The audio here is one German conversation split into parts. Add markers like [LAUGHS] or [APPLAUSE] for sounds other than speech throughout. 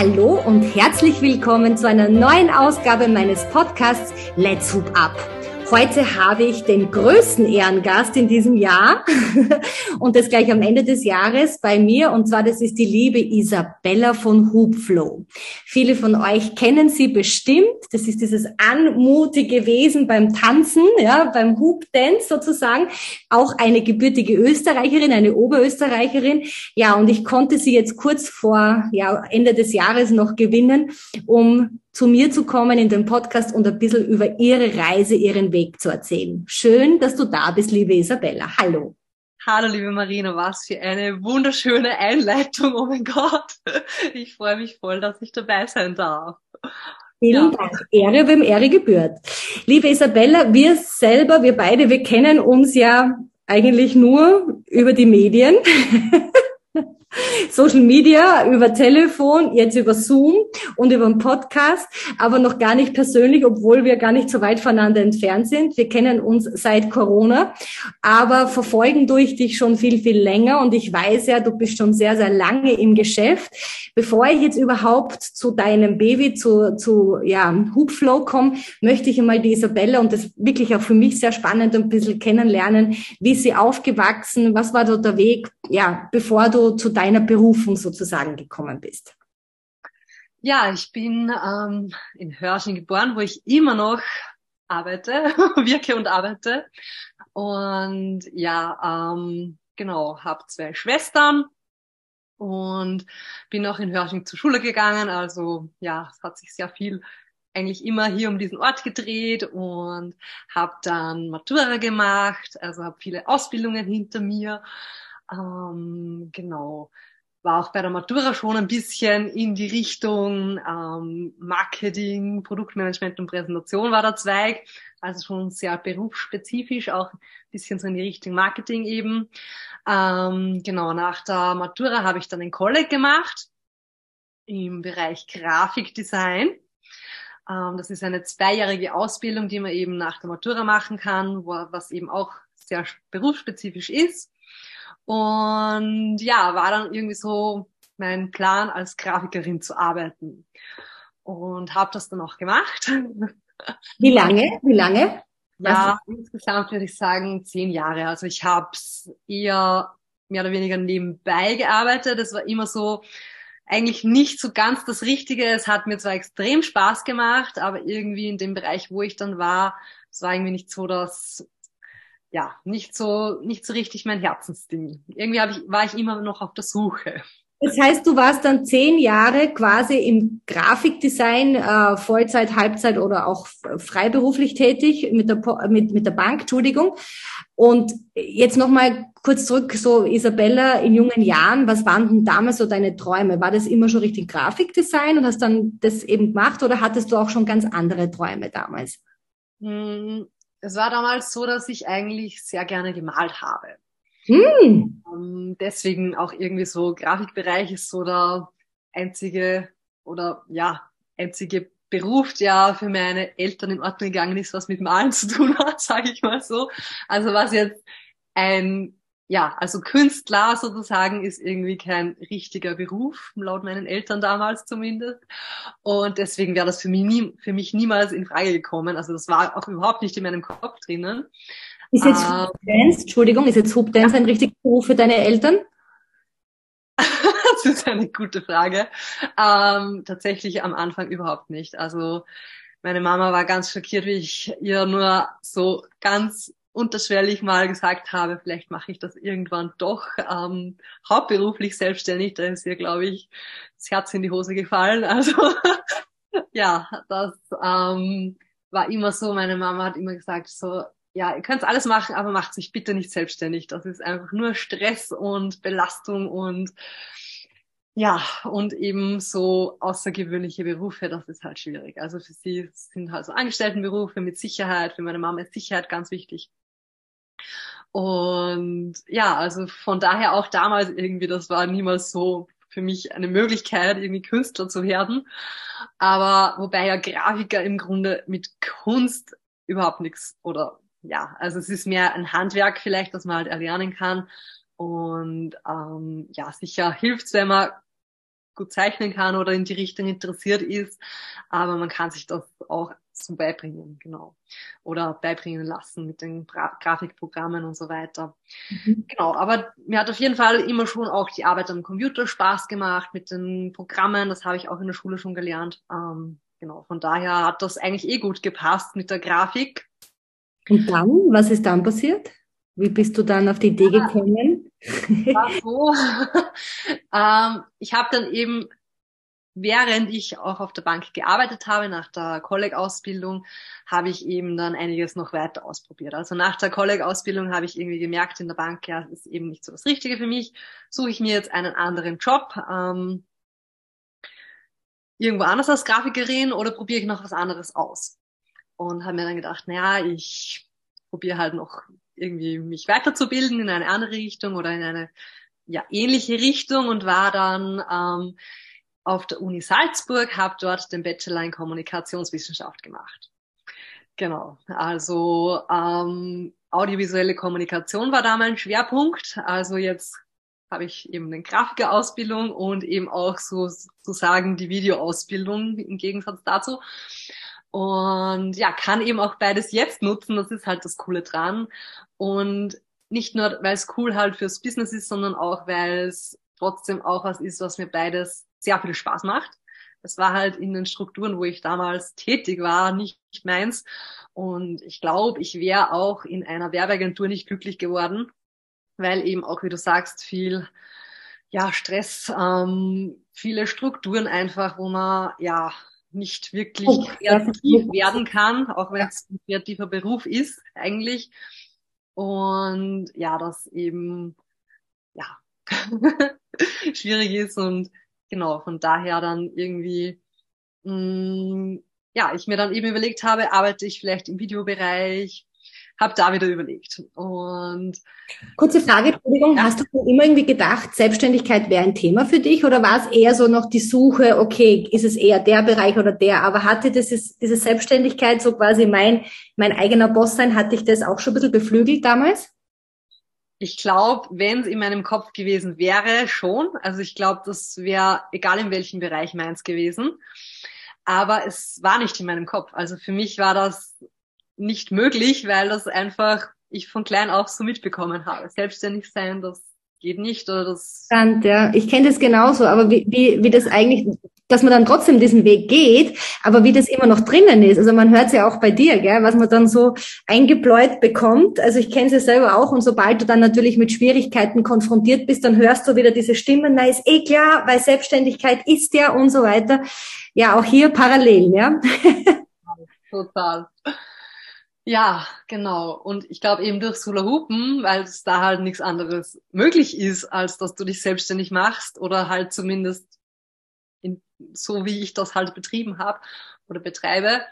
Hallo und herzlich willkommen zu einer neuen Ausgabe meines Podcasts Let's Hoop Up. Heute habe ich den größten Ehrengast in diesem Jahr [LAUGHS] und das gleich am Ende des Jahres bei mir und zwar das ist die liebe Isabella von Hoopflow. Viele von euch kennen sie bestimmt. Das ist dieses anmutige Wesen beim Tanzen, ja, beim Hoop Dance sozusagen. Auch eine gebürtige Österreicherin, eine Oberösterreicherin. Ja, und ich konnte sie jetzt kurz vor ja, Ende des Jahres noch gewinnen, um zu mir zu kommen in den Podcast und ein bisschen über ihre Reise, ihren Weg zu erzählen. Schön, dass du da bist, liebe Isabella. Hallo. Hallo, liebe Marina, was für eine wunderschöne Einleitung. Oh mein Gott. Ich freue mich voll, dass ich dabei sein darf. Vielen ja. Dank. Ehre, wem Ehre gebührt. Liebe Isabella, wir selber, wir beide, wir kennen uns ja eigentlich nur über die Medien. [LAUGHS] [LAUGHS] Social Media, über Telefon, jetzt über Zoom und über einen Podcast, aber noch gar nicht persönlich, obwohl wir gar nicht so weit voneinander entfernt sind. Wir kennen uns seit Corona, aber verfolgen durch dich schon viel, viel länger und ich weiß ja, du bist schon sehr, sehr lange im Geschäft. Bevor ich jetzt überhaupt zu deinem Baby, zu, zu ja, Hoopflow komme, möchte ich einmal die Isabella und das wirklich auch für mich sehr spannend ein bisschen kennenlernen, wie sie aufgewachsen, was war dort der Weg, ja, bevor du zu deiner Berufung sozusagen gekommen bist? Ja, ich bin ähm, in Hörsching geboren, wo ich immer noch arbeite, [LAUGHS] wirke und arbeite. Und ja, ähm, genau, habe zwei Schwestern und bin auch in Hörsching zur Schule gegangen. Also ja, es hat sich sehr viel eigentlich immer hier um diesen Ort gedreht und habe dann Matura gemacht, also habe viele Ausbildungen hinter mir. Ähm, genau, war auch bei der Matura schon ein bisschen in die Richtung ähm, Marketing, Produktmanagement und Präsentation war der Zweig. Also schon sehr berufsspezifisch, auch ein bisschen so in die Richtung Marketing eben. Ähm, genau, nach der Matura habe ich dann ein College gemacht im Bereich Grafikdesign. Ähm, das ist eine zweijährige Ausbildung, die man eben nach der Matura machen kann, was eben auch sehr berufsspezifisch ist. Und ja, war dann irgendwie so mein Plan, als Grafikerin zu arbeiten. Und habe das dann auch gemacht. Wie lange? Wie lange? Ja, insgesamt würde ich sagen zehn Jahre. Also ich habe es eher mehr oder weniger nebenbei gearbeitet. Es war immer so eigentlich nicht so ganz das Richtige. Es hat mir zwar extrem Spaß gemacht, aber irgendwie in dem Bereich, wo ich dann war, es war irgendwie nicht so das ja, nicht so, nicht so richtig mein Herzensding. Irgendwie hab ich, war ich immer noch auf der Suche. Das heißt, du warst dann zehn Jahre quasi im Grafikdesign, äh, Vollzeit, Halbzeit oder auch freiberuflich tätig mit der, mit, mit der Bank, Entschuldigung. Und jetzt nochmal kurz zurück, so Isabella in jungen Jahren, was waren denn damals so deine Träume? War das immer schon richtig Grafikdesign und hast dann das eben gemacht oder hattest du auch schon ganz andere Träume damals? Es war damals so, dass ich eigentlich sehr gerne gemalt habe. Hm. Um, deswegen auch irgendwie so Grafikbereich ist so der einzige oder ja, einzige Beruf, der für meine Eltern in Ordnung gegangen ist, was mit Malen zu tun hat, [LAUGHS] sage ich mal so. Also was jetzt ein ja, also Künstler sozusagen ist irgendwie kein richtiger Beruf, laut meinen Eltern damals zumindest. Und deswegen wäre das für mich, nie, für mich niemals in Frage gekommen. Also das war auch überhaupt nicht in meinem Kopf drinnen. Ist jetzt ähm, Dance, Entschuldigung, ist jetzt Hoop Dance ein richtiger Beruf für deine Eltern? [LAUGHS] das ist eine gute Frage. Ähm, tatsächlich am Anfang überhaupt nicht. Also meine Mama war ganz schockiert, wie ich ihr nur so ganz unterschwellig mal gesagt habe, vielleicht mache ich das irgendwann doch ähm, hauptberuflich selbstständig. Da ist ihr, glaube ich, das Herz in die Hose gefallen. Also [LAUGHS] ja, das ähm, war immer so. Meine Mama hat immer gesagt, so ja, ihr könnt alles machen, aber macht sich bitte nicht selbstständig. Das ist einfach nur Stress und Belastung und ja, und eben so außergewöhnliche Berufe, das ist halt schwierig. Also für sie sind halt so Angestelltenberufe mit Sicherheit, für meine Mama ist Sicherheit ganz wichtig. Und ja, also von daher auch damals irgendwie, das war niemals so für mich eine Möglichkeit, irgendwie Künstler zu werden. Aber wobei ja Grafiker im Grunde mit Kunst überhaupt nichts oder ja, also es ist mehr ein Handwerk vielleicht, das man halt erlernen kann. Und ähm, ja, sicher hilft's, wenn man gut zeichnen kann oder in die Richtung interessiert ist. Aber man kann sich das auch so beibringen, genau. Oder beibringen lassen mit den Gra Grafikprogrammen und so weiter. Mhm. Genau, aber mir hat auf jeden Fall immer schon auch die Arbeit am Computer Spaß gemacht mit den Programmen. Das habe ich auch in der Schule schon gelernt. Ähm, genau, von daher hat das eigentlich eh gut gepasst mit der Grafik. Und dann, was ist dann passiert? Wie bist du dann auf die Idee gekommen? War so. [LAUGHS] ähm, ich habe dann eben während ich auch auf der Bank gearbeitet habe, nach der Colleg-Ausbildung, habe ich eben dann einiges noch weiter ausprobiert. Also nach der Colleg-Ausbildung habe ich irgendwie gemerkt in der Bank, ja, das ist eben nicht so das Richtige für mich. Suche ich mir jetzt einen anderen Job, ähm, irgendwo anders als Grafikerin oder probiere ich noch was anderes aus? Und habe mir dann gedacht, naja, ich probiere halt noch irgendwie mich weiterzubilden in eine andere Richtung oder in eine ja, ähnliche Richtung und war dann ähm, auf der Uni Salzburg, habe dort den Bachelor in Kommunikationswissenschaft gemacht. Genau, also ähm, audiovisuelle Kommunikation war da mein Schwerpunkt. Also jetzt habe ich eben eine Grafikerausbildung und eben auch so sozusagen die Videoausbildung im Gegensatz dazu. Und ja, kann eben auch beides jetzt nutzen. Das ist halt das Coole dran. Und nicht nur, weil es cool halt fürs Business ist, sondern auch, weil es trotzdem auch was ist, was mir beides sehr viel Spaß macht. Es war halt in den Strukturen, wo ich damals tätig war, nicht, nicht meins. Und ich glaube, ich wäre auch in einer Werbeagentur nicht glücklich geworden, weil eben auch, wie du sagst, viel ja, Stress, ähm, viele Strukturen einfach, wo man ja nicht wirklich oh, kreativ werden kann, auch wenn es ein kreativer Beruf ist eigentlich. Und ja, das eben ja [LAUGHS] schwierig ist und genau, von daher dann irgendwie, mh, mm, ja, ich mir dann eben überlegt habe, arbeite ich vielleicht im Videobereich, habe da wieder überlegt. Und kurze Frage, Entschuldigung, ja. hast du immer irgendwie gedacht, Selbstständigkeit wäre ein Thema für dich oder war es eher so noch die Suche, okay, ist es eher der Bereich oder der? Aber hatte dieses, diese Selbstständigkeit so quasi mein, mein eigener Boss sein, hatte ich das auch schon ein bisschen beflügelt damals? Ich glaube, wenn es in meinem Kopf gewesen wäre, schon. Also ich glaube, das wäre egal in welchem Bereich meins gewesen. Aber es war nicht in meinem Kopf. Also für mich war das nicht möglich, weil das einfach ich von klein auf so mitbekommen habe. Selbstständig sein, das geht nicht oder das. Ja, ich kenne das genauso, aber wie, wie, wie das eigentlich dass man dann trotzdem diesen Weg geht, aber wie das immer noch drinnen ist. Also man hört es ja auch bei dir, gell, was man dann so eingebläut bekommt. Also ich kenne es ja selber auch und sobald du dann natürlich mit Schwierigkeiten konfrontiert bist, dann hörst du wieder diese Stimmen, na ist eh klar, weil Selbstständigkeit ist ja und so weiter. Ja, auch hier parallel, ja. [LAUGHS] Total. Ja, genau. Und ich glaube eben durch Sula Hupen, weil es da halt nichts anderes möglich ist, als dass du dich selbstständig machst oder halt zumindest in, so wie ich das halt betrieben habe oder betreibe.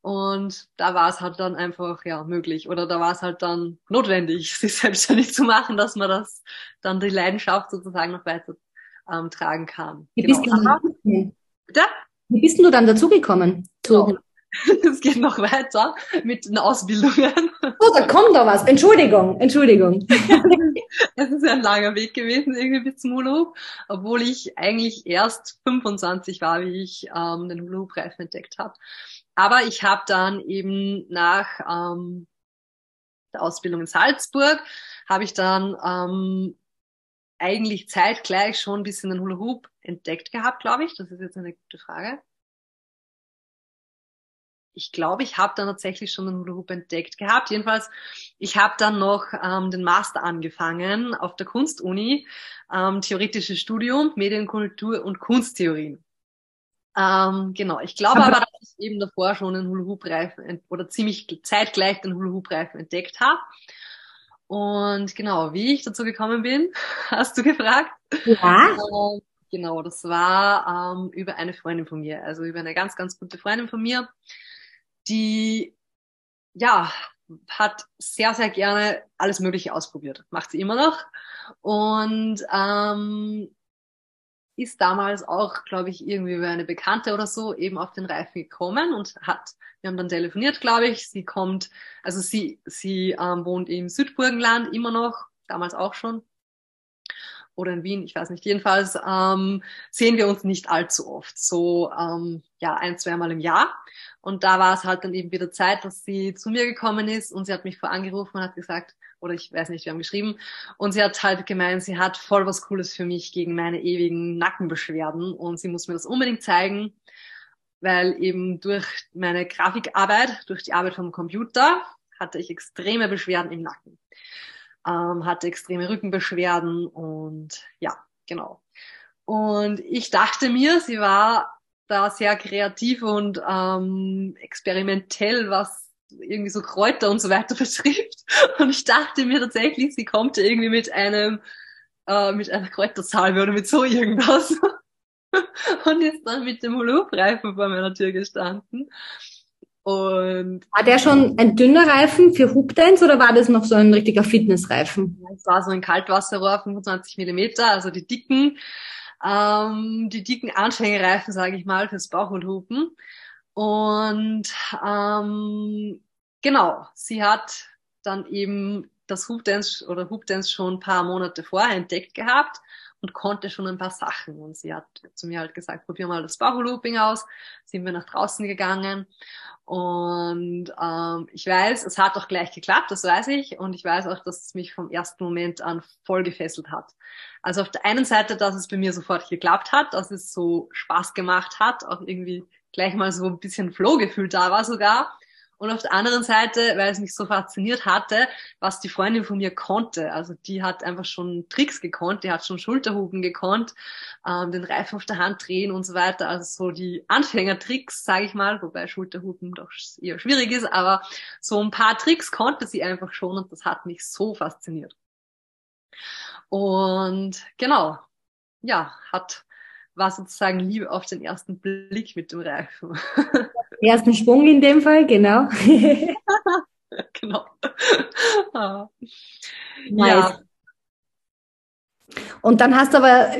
Und da war es halt dann einfach ja möglich oder da war es halt dann notwendig, [LAUGHS] sich selbstständig zu machen, dass man das dann die Leidenschaft sozusagen noch weiter ähm, tragen kann. Wie genau. bist du? Wie bist du dann dazugekommen? Zu [LAUGHS] Es geht noch weiter mit den Ausbildungen. Oh, da kommt doch was. Entschuldigung, Entschuldigung. [LAUGHS] Es ist ein langer Weg gewesen irgendwie bis zum Hula obwohl ich eigentlich erst 25 war, wie ich ähm, den Hula Hoop Reifen entdeckt habe. Aber ich habe dann eben nach ähm, der Ausbildung in Salzburg habe ich dann ähm, eigentlich zeitgleich schon ein bisschen den Hula Hoop entdeckt gehabt, glaube ich. Das ist jetzt eine gute Frage ich glaube, ich habe dann tatsächlich schon den Hula Hoop entdeckt gehabt. Jedenfalls, ich habe dann noch ähm, den Master angefangen auf der Kunstuni, ähm, theoretisches Studium, Medienkultur und Kunsttheorien. Ähm, genau, ich glaube aber, dass ich eben davor schon den Hula Hoop Reifen oder ziemlich zeitgleich den Hula Hoop Reifen entdeckt habe. Und genau, wie ich dazu gekommen bin, [LAUGHS] hast du gefragt. Ja. Ähm, genau, das war ähm, über eine Freundin von mir, also über eine ganz, ganz gute Freundin von mir die ja hat sehr, sehr gerne alles Mögliche ausprobiert. Macht sie immer noch. Und ähm, ist damals auch, glaube ich, irgendwie über eine Bekannte oder so eben auf den Reifen gekommen und hat, wir haben dann telefoniert, glaube ich. Sie kommt, also sie, sie ähm, wohnt im Südburgenland immer noch, damals auch schon. Oder in Wien, ich weiß nicht. Jedenfalls ähm, sehen wir uns nicht allzu oft, so ähm, ja ein, zweimal im Jahr. Und da war es halt dann eben wieder Zeit, dass sie zu mir gekommen ist und sie hat mich vor angerufen und hat gesagt, oder ich weiß nicht, wir haben geschrieben, und sie hat halt gemeint, sie hat voll was Cooles für mich gegen meine ewigen Nackenbeschwerden und sie muss mir das unbedingt zeigen, weil eben durch meine Grafikarbeit, durch die Arbeit vom Computer, hatte ich extreme Beschwerden im Nacken ähm, hatte extreme Rückenbeschwerden und ja, genau. Und ich dachte mir, sie war da sehr kreativ und ähm, experimentell, was irgendwie so Kräuter und so weiter [LAUGHS] betrifft. Und ich dachte mir tatsächlich, sie kommt irgendwie mit einem, äh, mit einer Kräutersalbe oder mit so irgendwas. [LAUGHS] und ist dann mit dem Hula-Reifen vor meiner Tür gestanden. Und war der schon ein dünner Reifen für Hoopdance oder war das noch so ein richtiger Fitnessreifen? Es war so ein Kaltwasserrohr, 25 Millimeter, also die dicken, ähm, die dicken Anfängerreifen, sage ich mal, fürs Bauchhulhupen. Und ähm, genau, sie hat dann eben das Hoopdance oder Hoopdance schon ein paar Monate vorher entdeckt gehabt und konnte schon ein paar Sachen. Und sie hat zu mir halt gesagt, probier mal das Bauchlooping aus. Sind wir nach draußen gegangen und ähm, ich weiß, es hat auch gleich geklappt, das weiß ich. Und ich weiß auch, dass es mich vom ersten Moment an voll gefesselt hat. Also auf der einen Seite, dass es bei mir sofort geklappt hat, dass es so Spaß gemacht hat, auch irgendwie gleich mal so ein bisschen Flow-Gefühl da war sogar. Und auf der anderen Seite, weil es mich so fasziniert hatte, was die Freundin von mir konnte. Also die hat einfach schon Tricks gekonnt, die hat schon Schulterhupen gekonnt, ähm, den Reifen auf der Hand drehen und so weiter. Also so die Anfängertricks, sage ich mal, wobei Schulterhupen doch eher schwierig ist, aber so ein paar Tricks konnte sie einfach schon und das hat mich so fasziniert. Und genau, ja, hat war sozusagen Liebe auf den ersten Blick mit dem Reifen. [LAUGHS] Ersten Sprung in dem Fall, genau. [LAUGHS] genau. ah. nice. Ja. Und dann hast du aber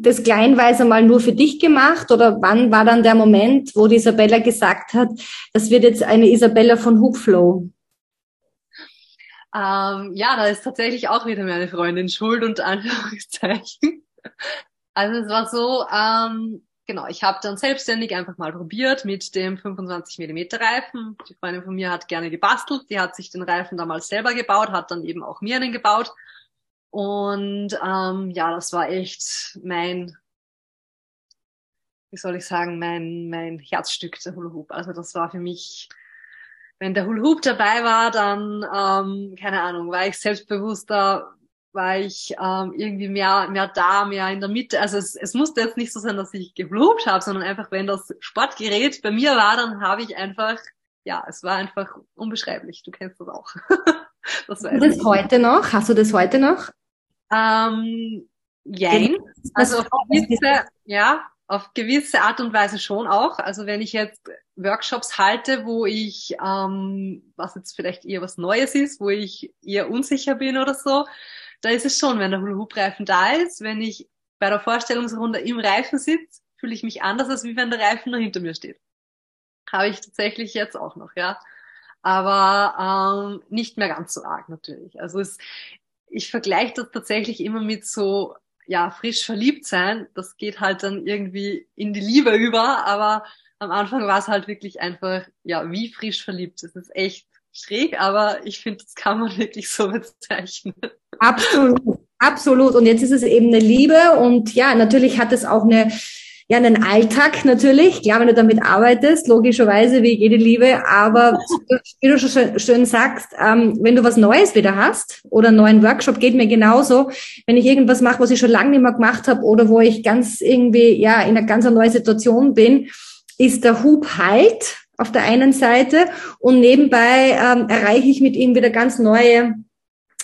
das kleinweise mal nur für dich gemacht oder wann war dann der Moment, wo die Isabella gesagt hat, das wird jetzt eine Isabella von Hoopflow? Ähm, ja, da ist tatsächlich auch wieder meine Freundin schuld und Anführungszeichen. [LAUGHS] Also es war so, ähm, genau, ich habe dann selbstständig einfach mal probiert mit dem 25 Millimeter Reifen. Die Freundin von mir hat gerne gebastelt, die hat sich den Reifen damals selber gebaut, hat dann eben auch mir einen gebaut. Und ähm, ja, das war echt mein, wie soll ich sagen, mein, mein Herzstück, der Hula Hoop. Also das war für mich, wenn der Hula Hoop dabei war, dann, ähm, keine Ahnung, war ich selbstbewusster, war ich ähm, irgendwie mehr, mehr da, mehr in der Mitte. Also es, es musste jetzt nicht so sein, dass ich gelobt habe, sondern einfach, wenn das Sportgerät bei mir war, dann habe ich einfach, ja, es war einfach unbeschreiblich. Du kennst das auch. [LAUGHS] das Hast du das heute noch? Hast du das heute noch? Ähm, jein. Also auf gewisse, ja, auf gewisse Art und Weise schon auch. Also wenn ich jetzt Workshops halte, wo ich, ähm, was jetzt vielleicht eher was Neues ist, wo ich eher unsicher bin oder so, da ist es schon, wenn der Hula-Hoop-Reifen da ist, wenn ich bei der Vorstellungsrunde im Reifen sitze, fühle ich mich anders, als wie wenn der Reifen noch hinter mir steht. Habe ich tatsächlich jetzt auch noch, ja. Aber ähm, nicht mehr ganz so arg natürlich. Also es, ich vergleiche das tatsächlich immer mit so, ja, frisch verliebt sein. Das geht halt dann irgendwie in die Liebe über, aber am Anfang war es halt wirklich einfach, ja, wie frisch verliebt. Das ist echt schräg, aber ich finde, das kann man [LAUGHS] wirklich so bezeichnen. Absolut, absolut. Und jetzt ist es eben eine Liebe und ja, natürlich hat es auch eine ja, einen Alltag natürlich, klar, wenn du damit arbeitest, logischerweise wie jede Liebe, aber wie du schon schön sagst, ähm, wenn du was Neues wieder hast oder einen neuen Workshop, geht mir genauso, wenn ich irgendwas mache, was ich schon lange nicht mehr gemacht habe oder wo ich ganz irgendwie, ja, in einer ganz neuen Situation bin, ist der Hub halt auf der einen Seite und nebenbei ähm, erreiche ich mit ihm wieder ganz neue,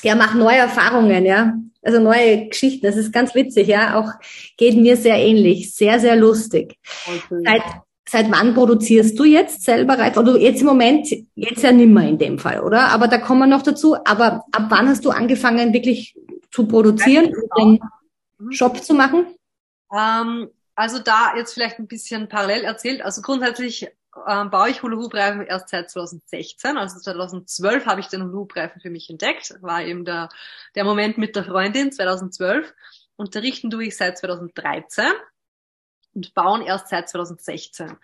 ja, mache neue Erfahrungen, ja, also neue Geschichten. Das ist ganz witzig, ja, auch geht mir sehr ähnlich, sehr, sehr lustig. Okay. Seit, seit wann produzierst du jetzt selber Reifen? Oder jetzt im Moment, jetzt ja nimmer in dem Fall, oder? Aber da kommen wir noch dazu. Aber ab wann hast du angefangen, wirklich zu produzieren und den Shop zu machen? Ähm, also da jetzt vielleicht ein bisschen parallel erzählt. Also grundsätzlich ähm, baue ich Hula-Hoop-Reifen erst seit 2016. Also 2012 habe ich den Hula-Hoop-Reifen für mich entdeckt. War eben der, der Moment mit der Freundin 2012. unterrichten tue ich seit 2013 und bauen erst seit 2016.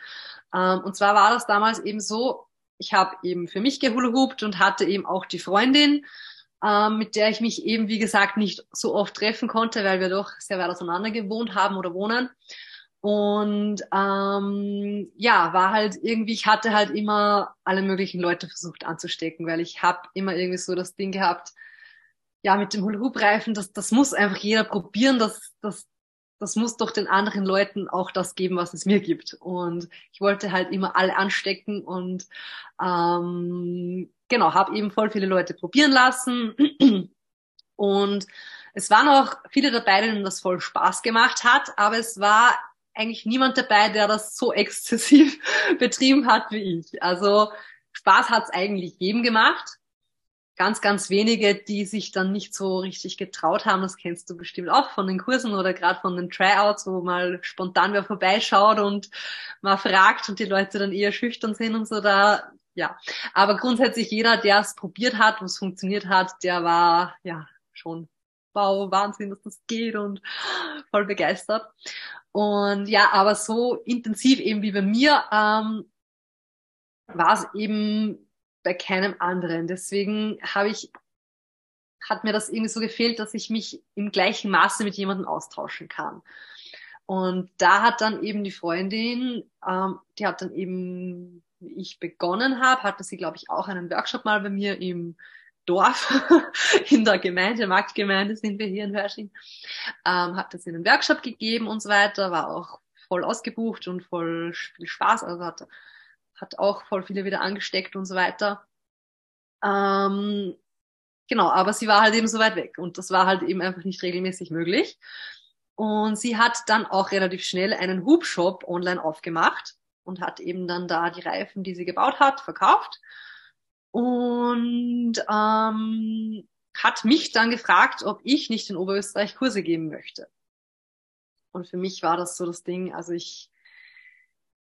Ähm, und zwar war das damals eben so, ich habe eben für mich gehulahupt und hatte eben auch die Freundin, ähm, mit der ich mich eben, wie gesagt, nicht so oft treffen konnte, weil wir doch sehr weit auseinander gewohnt haben oder wohnen. Und ähm, ja, war halt irgendwie, ich hatte halt immer alle möglichen Leute versucht anzustecken, weil ich habe immer irgendwie so das Ding gehabt, ja, mit dem Hula-Hoop-Reifen, das, das muss einfach jeder probieren, das, das, das muss doch den anderen Leuten auch das geben, was es mir gibt. Und ich wollte halt immer alle anstecken und ähm, genau, habe eben voll viele Leute probieren lassen. Und es waren auch viele dabei, denen das voll Spaß gemacht hat, aber es war eigentlich niemand dabei, der das so [LAUGHS] exzessiv betrieben hat wie ich. Also Spaß hat es eigentlich jedem gemacht ganz, ganz wenige, die sich dann nicht so richtig getraut haben. Das kennst du bestimmt auch von den Kursen oder gerade von den Tryouts, wo mal spontan wer vorbeischaut und mal fragt und die Leute dann eher schüchtern sind und so da. Ja, aber grundsätzlich jeder, der es probiert hat, wo es funktioniert hat, der war ja schon wow, Wahnsinn, dass das geht und voll begeistert. Und ja, aber so intensiv eben wie bei mir ähm, war es eben bei keinem anderen. Deswegen habe ich, hat mir das irgendwie so gefehlt, dass ich mich im gleichen Maße mit jemandem austauschen kann. Und da hat dann eben die Freundin, ähm, die hat dann eben, wie ich begonnen habe, hatte sie, glaube ich, auch einen Workshop mal bei mir im Dorf, [LAUGHS] in der Gemeinde, Marktgemeinde sind wir hier in Hörsching, ähm, hat das in einen Workshop gegeben und so weiter, war auch voll ausgebucht und voll viel Spaß, also hat hat auch voll viele wieder angesteckt und so weiter. Ähm, genau, aber sie war halt eben so weit weg und das war halt eben einfach nicht regelmäßig möglich. Und sie hat dann auch relativ schnell einen Hubshop online aufgemacht und hat eben dann da die Reifen, die sie gebaut hat, verkauft. Und ähm, hat mich dann gefragt, ob ich nicht in Oberösterreich Kurse geben möchte. Und für mich war das so das Ding, also ich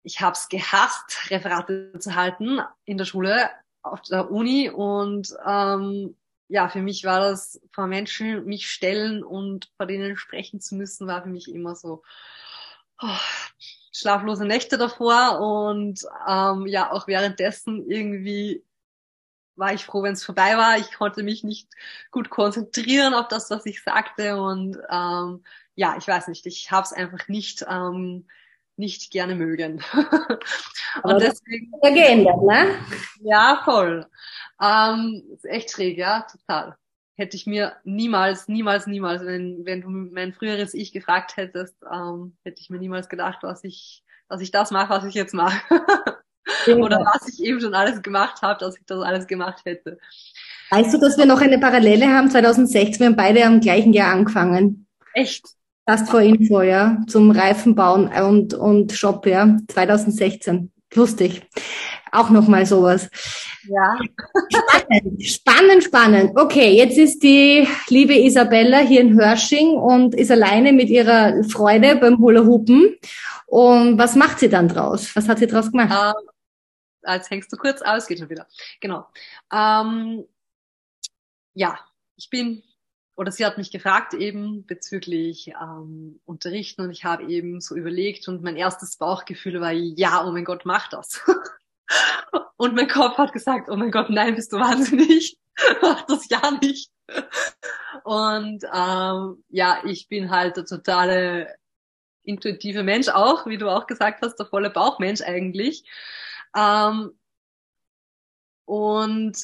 ich habe es gehasst, Referate zu halten in der Schule, auf der Uni und ähm, ja, für mich war das vor Menschen mich stellen und vor denen sprechen zu müssen, war für mich immer so oh, schlaflose Nächte davor und ähm, ja, auch währenddessen irgendwie war ich froh, wenn es vorbei war. Ich konnte mich nicht gut konzentrieren auf das, was ich sagte und ähm, ja, ich weiß nicht, ich habe es einfach nicht ähm, nicht gerne mögen. [LAUGHS] Und deswegen. Ja geändert, ne? Ja, voll. Ähm, ist echt schräg, ja, total. Hätte ich mir niemals, niemals, niemals, wenn, wenn du mein früheres Ich gefragt hättest, ähm, hätte ich mir niemals gedacht, was ich, dass ich das mache, was ich jetzt mache. [LAUGHS] Oder was ich eben schon alles gemacht habe, dass ich das alles gemacht hätte. Weißt du, dass wir noch eine Parallele haben? 2016, wir haben beide am gleichen Jahr angefangen. Echt? Fast vor Info, ja, zum Reifenbauen und, und Shop, ja, 2016. Lustig. Auch nochmal sowas. Ja. Spannend, spannend, spannend. Okay, jetzt ist die liebe Isabella hier in Hörsching und ist alleine mit ihrer Freude beim Hula Hoopen. Und was macht sie dann draus? Was hat sie draus gemacht? Ähm, als hängst du kurz, es geht schon wieder. Genau. Ähm, ja, ich bin oder sie hat mich gefragt eben bezüglich ähm, Unterrichten und ich habe eben so überlegt und mein erstes Bauchgefühl war, ja, oh mein Gott, mach das. [LAUGHS] und mein Kopf hat gesagt, oh mein Gott, nein, bist du wahnsinnig, [LAUGHS] mach das ja nicht. und ähm, ja, ich bin halt der totale intuitive Mensch auch, wie du auch gesagt hast, der volle Bauchmensch eigentlich. Ähm, und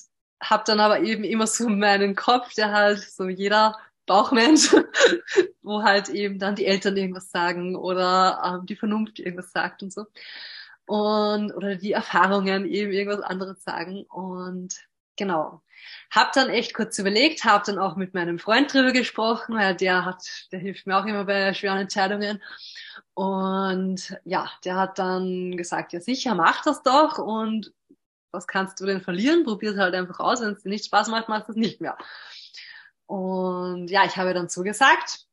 habe dann aber eben immer so meinen Kopf, der halt so jeder Bauchmensch, [LAUGHS] wo halt eben dann die Eltern irgendwas sagen oder ähm, die Vernunft irgendwas sagt und so. Und, oder die Erfahrungen eben irgendwas anderes sagen. Und genau. Hab dann echt kurz überlegt, hab dann auch mit meinem Freund drüber gesprochen, weil der hat, der hilft mir auch immer bei schweren Entscheidungen. Und ja, der hat dann gesagt, ja sicher, mach das doch. Und was kannst du denn verlieren? Probier es halt einfach aus. Wenn es dir nicht Spaß macht, machst du es nicht mehr. Und ja, ich habe dann zugesagt.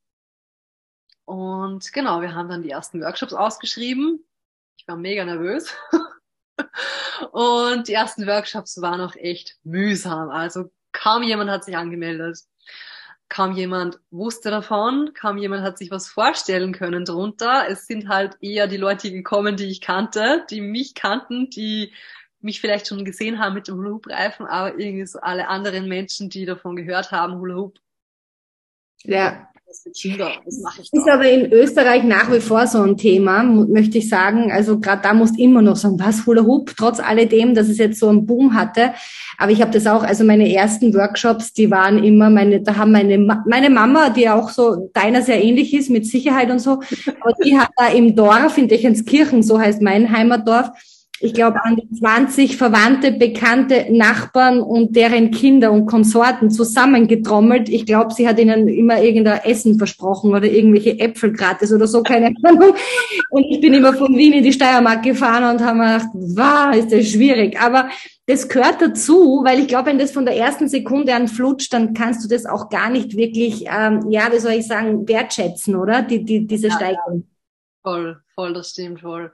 Und genau, wir haben dann die ersten Workshops ausgeschrieben. Ich war mega nervös. [LAUGHS] Und die ersten Workshops waren auch echt mühsam. Also kaum jemand hat sich angemeldet. kaum jemand wusste davon, kaum jemand hat sich was vorstellen können drunter. Es sind halt eher die Leute gekommen, die ich kannte, die mich kannten, die mich vielleicht schon gesehen haben mit dem Hula Hoop Reifen, aber irgendwie so alle anderen Menschen, die davon gehört haben, Hula Hoop. Ja. Das ist aber in Österreich nach wie vor so ein Thema, möchte ich sagen. Also gerade da musst immer noch sagen, was Hula Hoop, trotz alledem, dass es jetzt so einen Boom hatte. Aber ich habe das auch, also meine ersten Workshops, die waren immer meine, da haben meine meine Mama, die auch so deiner sehr ähnlich ist mit Sicherheit und so, aber die hat da im Dorf in Dechenskirchen, so heißt mein Heimatdorf, ich glaube, an die 20 Verwandte, Bekannte, Nachbarn und deren Kinder und Konsorten zusammengetrommelt. Ich glaube, sie hat ihnen immer irgendein Essen versprochen oder irgendwelche Äpfel gratis oder so, keine [LAUGHS] Ahnung. Und ich bin immer von Wien in die Steiermark gefahren und habe mir gedacht, wow, ist das schwierig. Aber das gehört dazu, weil ich glaube, wenn das von der ersten Sekunde an flutscht, dann kannst du das auch gar nicht wirklich, ähm, ja, wie soll ich sagen, wertschätzen, oder? Die, die, diese ja, Steigerung. Ja. Voll, voll, das stimmt voll.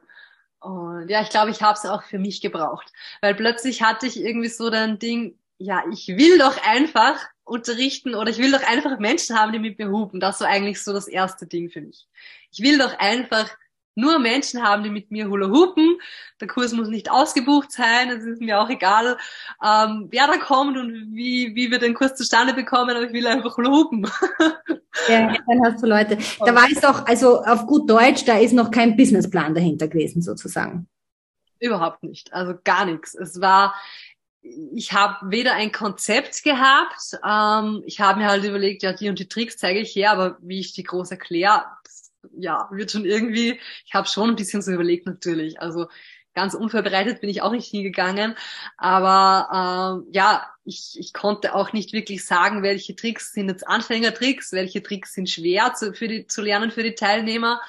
Und ja, ich glaube, ich habe es auch für mich gebraucht, weil plötzlich hatte ich irgendwie so ein Ding, ja, ich will doch einfach unterrichten oder ich will doch einfach Menschen haben, die mit mir hupen. Das war eigentlich so das erste Ding für mich. Ich will doch einfach nur Menschen haben, die mit mir Hula hupen. Der Kurs muss nicht ausgebucht sein, es ist mir auch egal, ähm, wer da kommt und wie, wie wir den Kurs zustande bekommen, aber ich will einfach Hula hupen. [LAUGHS] Ja, dann hast du Leute. Da war es doch, also auf gut Deutsch, da ist noch kein Businessplan dahinter gewesen, sozusagen. Überhaupt nicht, also gar nichts. Es war, ich habe weder ein Konzept gehabt, ähm, ich habe mir halt überlegt, ja, die und die Tricks zeige ich her, aber wie ich die groß erkläre, ja, wird schon irgendwie, ich habe schon ein bisschen so überlegt natürlich. Also ganz unvorbereitet bin ich auch nicht hingegangen. Aber ähm, ja, ich, ich konnte auch nicht wirklich sagen, welche Tricks sind jetzt Anfängertricks, welche Tricks sind schwer zu, für die, zu lernen für die Teilnehmer.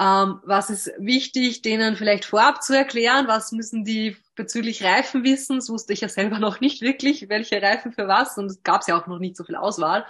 Ähm, was ist wichtig, denen vielleicht vorab zu erklären? Was müssen die bezüglich Reifen wissen? Das wusste ich ja selber noch nicht wirklich, welche Reifen für was. Und es gab ja auch noch nicht so viel Auswahl.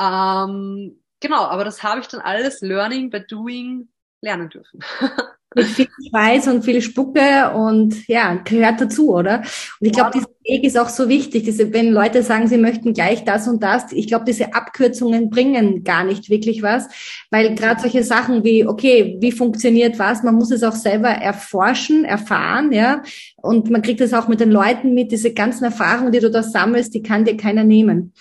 Ähm, genau, aber das habe ich dann alles Learning by Doing lernen dürfen. [LAUGHS] Mit viel Schweiß und viel Spucke und ja, gehört dazu, oder? Und ich glaube, dieser Weg ist auch so wichtig. Diese, wenn Leute sagen, sie möchten gleich das und das, ich glaube, diese Abkürzungen bringen gar nicht wirklich was, weil gerade solche Sachen wie, okay, wie funktioniert was, man muss es auch selber erforschen, erfahren, ja, und man kriegt es auch mit den Leuten mit, diese ganzen Erfahrungen, die du da sammelst, die kann dir keiner nehmen.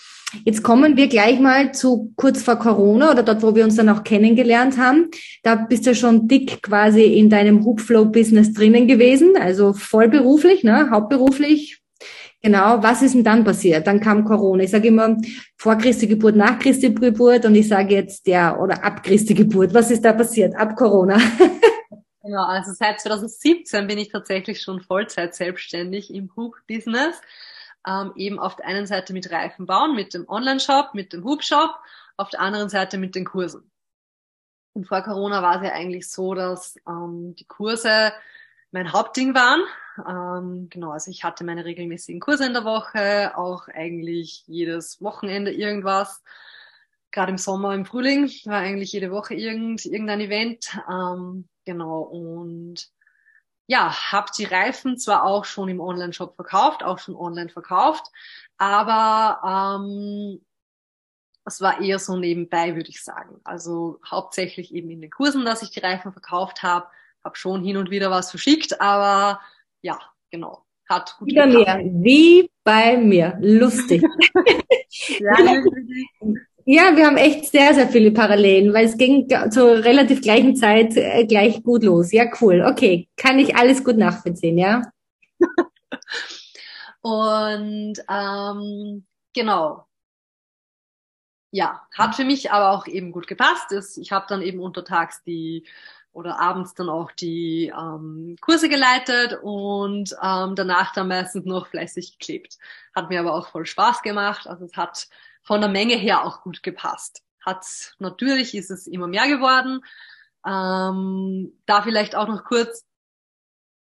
Jetzt kommen wir gleich mal zu kurz vor Corona oder dort, wo wir uns dann auch kennengelernt haben. Da bist du schon dick quasi in deinem Hoopflow-Business drinnen gewesen, also vollberuflich, ne, hauptberuflich. Genau, was ist denn dann passiert? Dann kam Corona. Ich sage immer vor Christi Geburt, nach Christi Geburt und ich sage jetzt der oder ab Christi Geburt. Was ist da passiert? Ab Corona. [LAUGHS] Genau, also seit 2017 bin ich tatsächlich schon Vollzeit selbstständig im Hoop-Business ähm, eben auf der einen Seite mit Reifen bauen, mit dem Online-Shop, mit dem Hub-Shop, auf der anderen Seite mit den Kursen. Und vor Corona war es ja eigentlich so, dass ähm, die Kurse mein Hauptding waren. Ähm, genau, also ich hatte meine regelmäßigen Kurse in der Woche, auch eigentlich jedes Wochenende irgendwas. Gerade im Sommer, im Frühling war eigentlich jede Woche irgend, irgendein Event. Ähm, genau, und ja, habe die Reifen zwar auch schon im Online-Shop verkauft, auch schon online verkauft, aber ähm, es war eher so nebenbei, würde ich sagen. Also hauptsächlich eben in den Kursen, dass ich die Reifen verkauft habe, habe schon hin und wieder was verschickt, aber ja, genau. Hat gut Wieder mehr, wie bei mir. Lustig. [LAUGHS] ja, Ja, wir haben echt sehr, sehr viele Parallelen, weil es ging zur relativ gleichen Zeit äh, gleich gut los. Ja, cool. Okay, kann ich alles gut nachvollziehen, ja? [LAUGHS] Und ähm, genau. Ja, hat für mich aber auch eben gut gepasst. Ich habe dann eben untertags die oder abends dann auch die ähm, Kurse geleitet und ähm, danach dann meistens noch fleißig geklebt. Hat mir aber auch voll Spaß gemacht. Also es hat von der Menge her auch gut gepasst. Hat natürlich ist es immer mehr geworden. Ähm, da vielleicht auch noch kurz.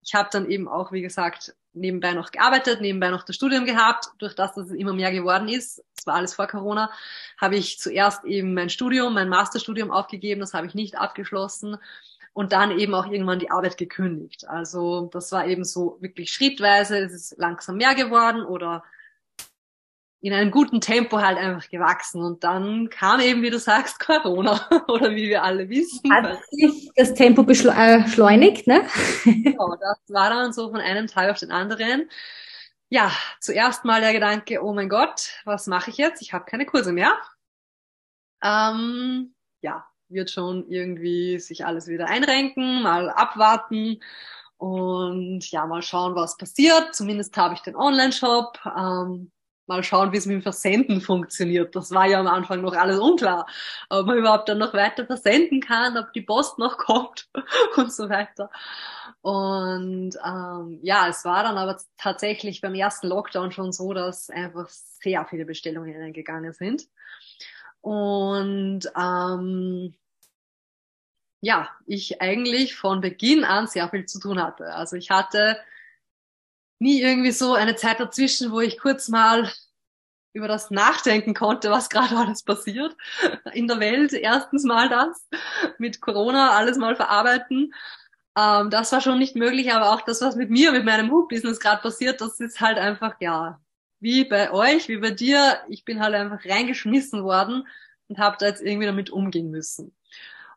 Ich habe dann eben auch, wie gesagt, nebenbei noch gearbeitet, nebenbei noch das Studium gehabt. Durch das, dass es immer mehr geworden ist, das war alles vor Corona, habe ich zuerst eben mein Studium, mein Masterstudium aufgegeben. Das habe ich nicht abgeschlossen und dann eben auch irgendwann die Arbeit gekündigt. Also das war eben so wirklich schrittweise, es ist langsam mehr geworden oder in einem guten Tempo halt einfach gewachsen. Und dann kam eben, wie du sagst, Corona [LAUGHS] oder wie wir alle wissen. Hat sich das Tempo beschleunigt, ne? [LAUGHS] Genau, das war dann so von einem Tag auf den anderen. Ja, zuerst mal der Gedanke, oh mein Gott, was mache ich jetzt? Ich habe keine Kurse mehr. Ähm, ja, wird schon irgendwie sich alles wieder einrenken, mal abwarten und ja, mal schauen, was passiert. Zumindest habe ich den Online-Shop. Ähm, mal schauen, wie es mit dem Versenden funktioniert. Das war ja am Anfang noch alles unklar, ob man überhaupt dann noch weiter versenden kann, ob die Post noch [LAUGHS] kommt und so weiter. Und ähm, ja, es war dann aber tatsächlich beim ersten Lockdown schon so, dass einfach sehr viele Bestellungen reingegangen sind. Und ähm, ja, ich eigentlich von Beginn an sehr viel zu tun hatte. Also ich hatte nie irgendwie so eine Zeit dazwischen, wo ich kurz mal über das nachdenken konnte, was gerade alles passiert in der Welt. Erstens mal das mit Corona, alles mal verarbeiten. Ähm, das war schon nicht möglich, aber auch das, was mit mir, mit meinem Hook-Business gerade passiert, das ist halt einfach, ja, wie bei euch, wie bei dir. Ich bin halt einfach reingeschmissen worden und habe da jetzt irgendwie damit umgehen müssen.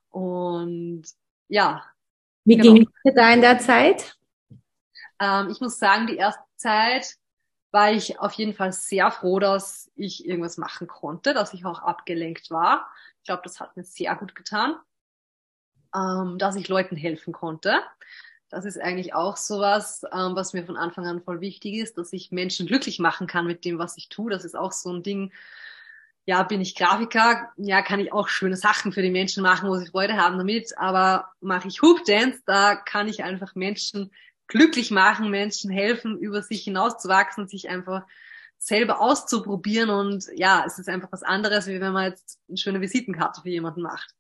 Und ja. Wie genau. ging es da in der Zeit? Ähm, ich muss sagen, die erste Zeit war ich auf jeden Fall sehr froh, dass ich irgendwas machen konnte, dass ich auch abgelenkt war. Ich glaube, das hat mir sehr gut getan, ähm, dass ich Leuten helfen konnte. Das ist eigentlich auch sowas, ähm, was mir von Anfang an voll wichtig ist, dass ich Menschen glücklich machen kann mit dem, was ich tue. Das ist auch so ein Ding. Ja, bin ich Grafiker, ja, kann ich auch schöne Sachen für die Menschen machen, wo sie Freude haben damit. Aber mache ich Hoop Dance, da kann ich einfach Menschen glücklich machen, Menschen helfen, über sich hinauszuwachsen, sich einfach selber auszuprobieren und ja, es ist einfach was anderes, wie wenn man jetzt eine schöne Visitenkarte für jemanden macht.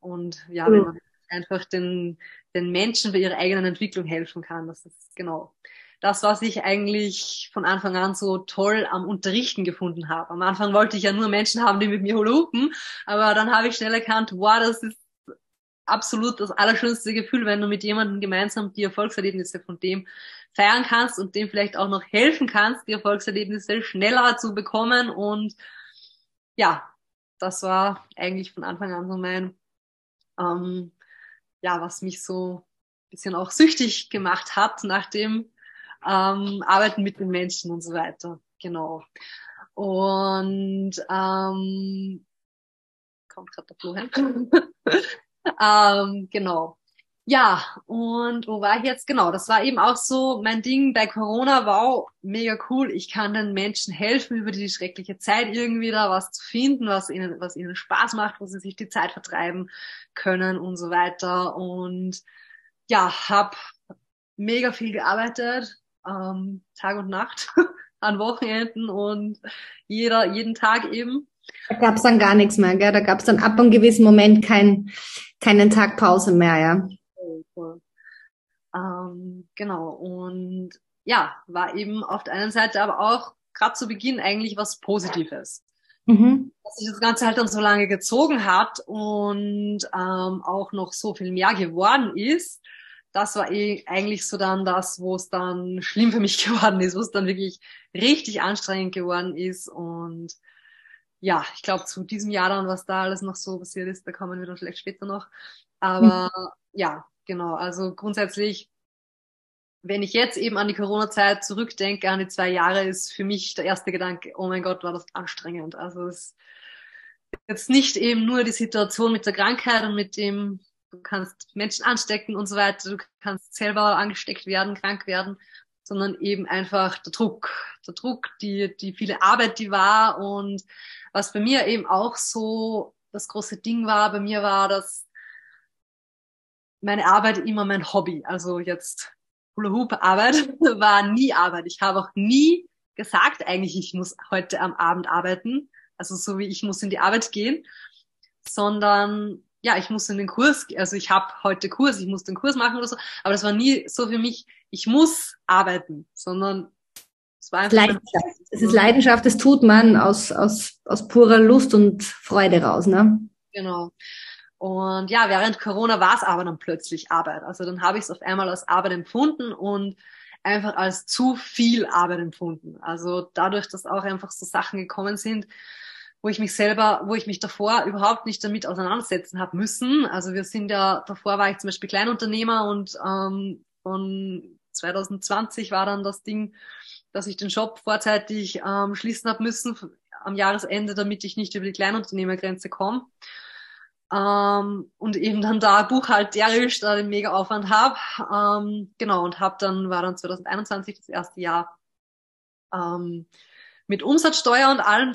Und ja, mhm. wenn man einfach den, den Menschen bei ihrer eigenen Entwicklung helfen kann, das ist genau das, was ich eigentlich von Anfang an so toll am Unterrichten gefunden habe. Am Anfang wollte ich ja nur Menschen haben, die mit mir hulupen, aber dann habe ich schnell erkannt, wow, das ist absolut das allerschönste Gefühl, wenn du mit jemandem gemeinsam die Erfolgserlebnisse von dem feiern kannst und dem vielleicht auch noch helfen kannst, die Erfolgserlebnisse schneller zu bekommen. Und ja, das war eigentlich von Anfang an so mein, ähm, ja, was mich so ein bisschen auch süchtig gemacht hat nach dem ähm, Arbeiten mit den Menschen und so weiter. Genau. Und ähm, kommt gerade der Flo. [LAUGHS] Ähm, genau. Ja, und wo war ich jetzt? Genau, das war eben auch so mein Ding bei Corona. Wow, mega cool. Ich kann den Menschen helfen, über die schreckliche Zeit irgendwie da was zu finden, was ihnen, was ihnen Spaß macht, wo sie sich die Zeit vertreiben können und so weiter. Und ja, hab mega viel gearbeitet, ähm, Tag und Nacht, [LAUGHS] an Wochenenden und jeder, jeden Tag eben. Da gab es dann gar nichts mehr, gell? Da gab es dann ab einem gewissen Moment kein, keinen Tag Pause mehr, ja. Ähm, genau. Und ja, war eben auf der einen Seite aber auch gerade zu Beginn eigentlich was Positives. Mhm. Dass sich das Ganze halt dann so lange gezogen hat und ähm, auch noch so viel mehr geworden ist, das war eh eigentlich so dann das, wo es dann schlimm für mich [LAUGHS] geworden ist, wo es dann wirklich richtig anstrengend geworden ist und ja, ich glaube, zu diesem Jahr dann, was da alles noch so passiert ist, da kommen wir dann vielleicht später noch. Aber mhm. ja, genau. Also grundsätzlich, wenn ich jetzt eben an die Corona-Zeit zurückdenke, an die zwei Jahre, ist für mich der erste Gedanke, oh mein Gott, war das anstrengend. Also es jetzt nicht eben nur die Situation mit der Krankheit und mit dem, du kannst Menschen anstecken und so weiter, du kannst selber angesteckt werden, krank werden, sondern eben einfach der Druck, der Druck, die, die viele Arbeit, die war und was bei mir eben auch so das große Ding war, bei mir war, dass meine Arbeit immer mein Hobby, also jetzt Hula Hoop Arbeit [LAUGHS] war nie Arbeit. Ich habe auch nie gesagt eigentlich, ich muss heute am Abend arbeiten, also so wie ich muss in die Arbeit gehen, sondern ja, ich muss in den Kurs, also ich habe heute Kurs, ich muss den Kurs machen oder so, aber das war nie so für mich, ich muss arbeiten, sondern Leidenschaft. Es ist Leidenschaft, das tut man aus, aus, aus purer Lust und Freude raus, ne? Genau. Und ja, während Corona war es aber dann plötzlich Arbeit. Also dann habe ich es auf einmal als Arbeit empfunden und einfach als zu viel Arbeit empfunden. Also dadurch, dass auch einfach so Sachen gekommen sind, wo ich mich selber, wo ich mich davor überhaupt nicht damit auseinandersetzen habe müssen. Also wir sind ja, davor war ich zum Beispiel Kleinunternehmer und ähm, von 2020 war dann das Ding, dass ich den Job vorzeitig ähm, schließen habe müssen am Jahresende, damit ich nicht über die Kleinunternehmergrenze komme. Ähm, und eben dann da buchhalterisch da den mega Aufwand habe. Ähm, genau, und habe dann, war dann 2021 das erste Jahr ähm, mit Umsatzsteuer und allem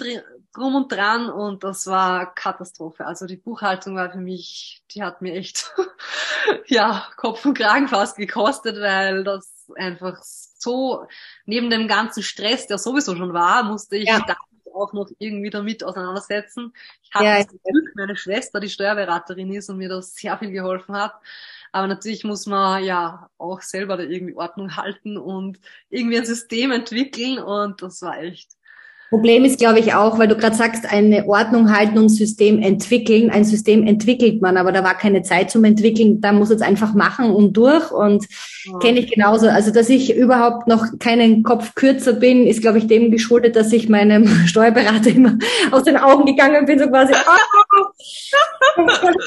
drum und dran und das war Katastrophe. Also die Buchhaltung war für mich, die hat mir echt [LAUGHS] ja Kopf und Kragen fast gekostet, weil das einfach so neben dem ganzen Stress, der sowieso schon war, musste ich ja. auch noch irgendwie damit auseinandersetzen. Ich hatte ja. zum Glück meine Schwester, die Steuerberaterin ist und mir das sehr viel geholfen hat. Aber natürlich muss man ja auch selber da irgendwie Ordnung halten und irgendwie ein System entwickeln und das war echt Problem ist, glaube ich, auch, weil du gerade sagst, eine Ordnung halten und System entwickeln. Ein System entwickelt man, aber da war keine Zeit zum Entwickeln. Da muss es einfach machen und durch. Und ja. kenne ich genauso. Also, dass ich überhaupt noch keinen Kopf kürzer bin, ist, glaube ich, dem geschuldet, dass ich meinem [LAUGHS] Steuerberater immer aus den Augen gegangen bin, so quasi, oh, [LAUGHS]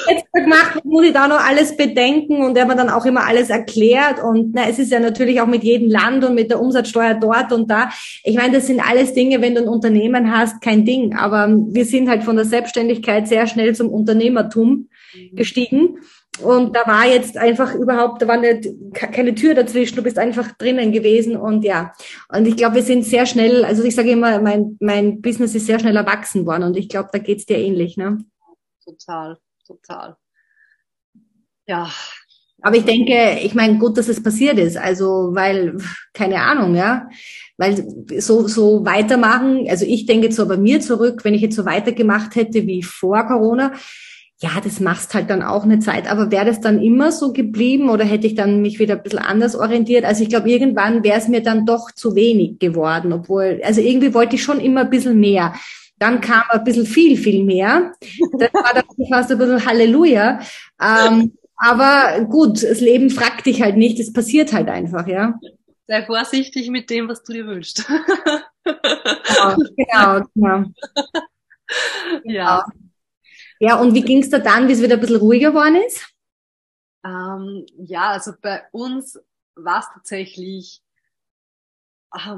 jetzt gemacht, muss ich da noch alles bedenken und der mir dann auch immer alles erklärt. Und na, es ist ja natürlich auch mit jedem Land und mit der Umsatzsteuer dort und da. Ich meine, das sind alles Dinge, wenn du Unternehmen hast, kein Ding. Aber wir sind halt von der Selbstständigkeit sehr schnell zum Unternehmertum mhm. gestiegen. Und da war jetzt einfach überhaupt, da war nicht, keine Tür dazwischen, du bist einfach drinnen gewesen und ja. Und ich glaube, wir sind sehr schnell, also ich sage immer, mein, mein Business ist sehr schnell erwachsen worden und ich glaube, da geht's dir ähnlich, ne? Total, total. Ja. Aber ich denke, ich meine, gut, dass es passiert ist. Also, weil, keine Ahnung, ja. Weil so, so weitermachen, also ich denke jetzt so bei mir zurück, wenn ich jetzt so weitergemacht hätte wie vor Corona, ja, das machst halt dann auch eine Zeit. Aber wäre das dann immer so geblieben oder hätte ich dann mich wieder ein bisschen anders orientiert? Also ich glaube, irgendwann wäre es mir dann doch zu wenig geworden, obwohl, also irgendwie wollte ich schon immer ein bisschen mehr. Dann kam ein bisschen viel, viel mehr. Das war dann fast ein bisschen Halleluja. Ähm, aber gut, das Leben fragt dich halt nicht, es passiert halt einfach, ja sei vorsichtig mit dem, was du dir wünschst. genau, genau, genau. Ja. Ja, und wie ging es da dann, wie es wieder ein bisschen ruhiger geworden ist? Ähm, ja, also bei uns war es tatsächlich,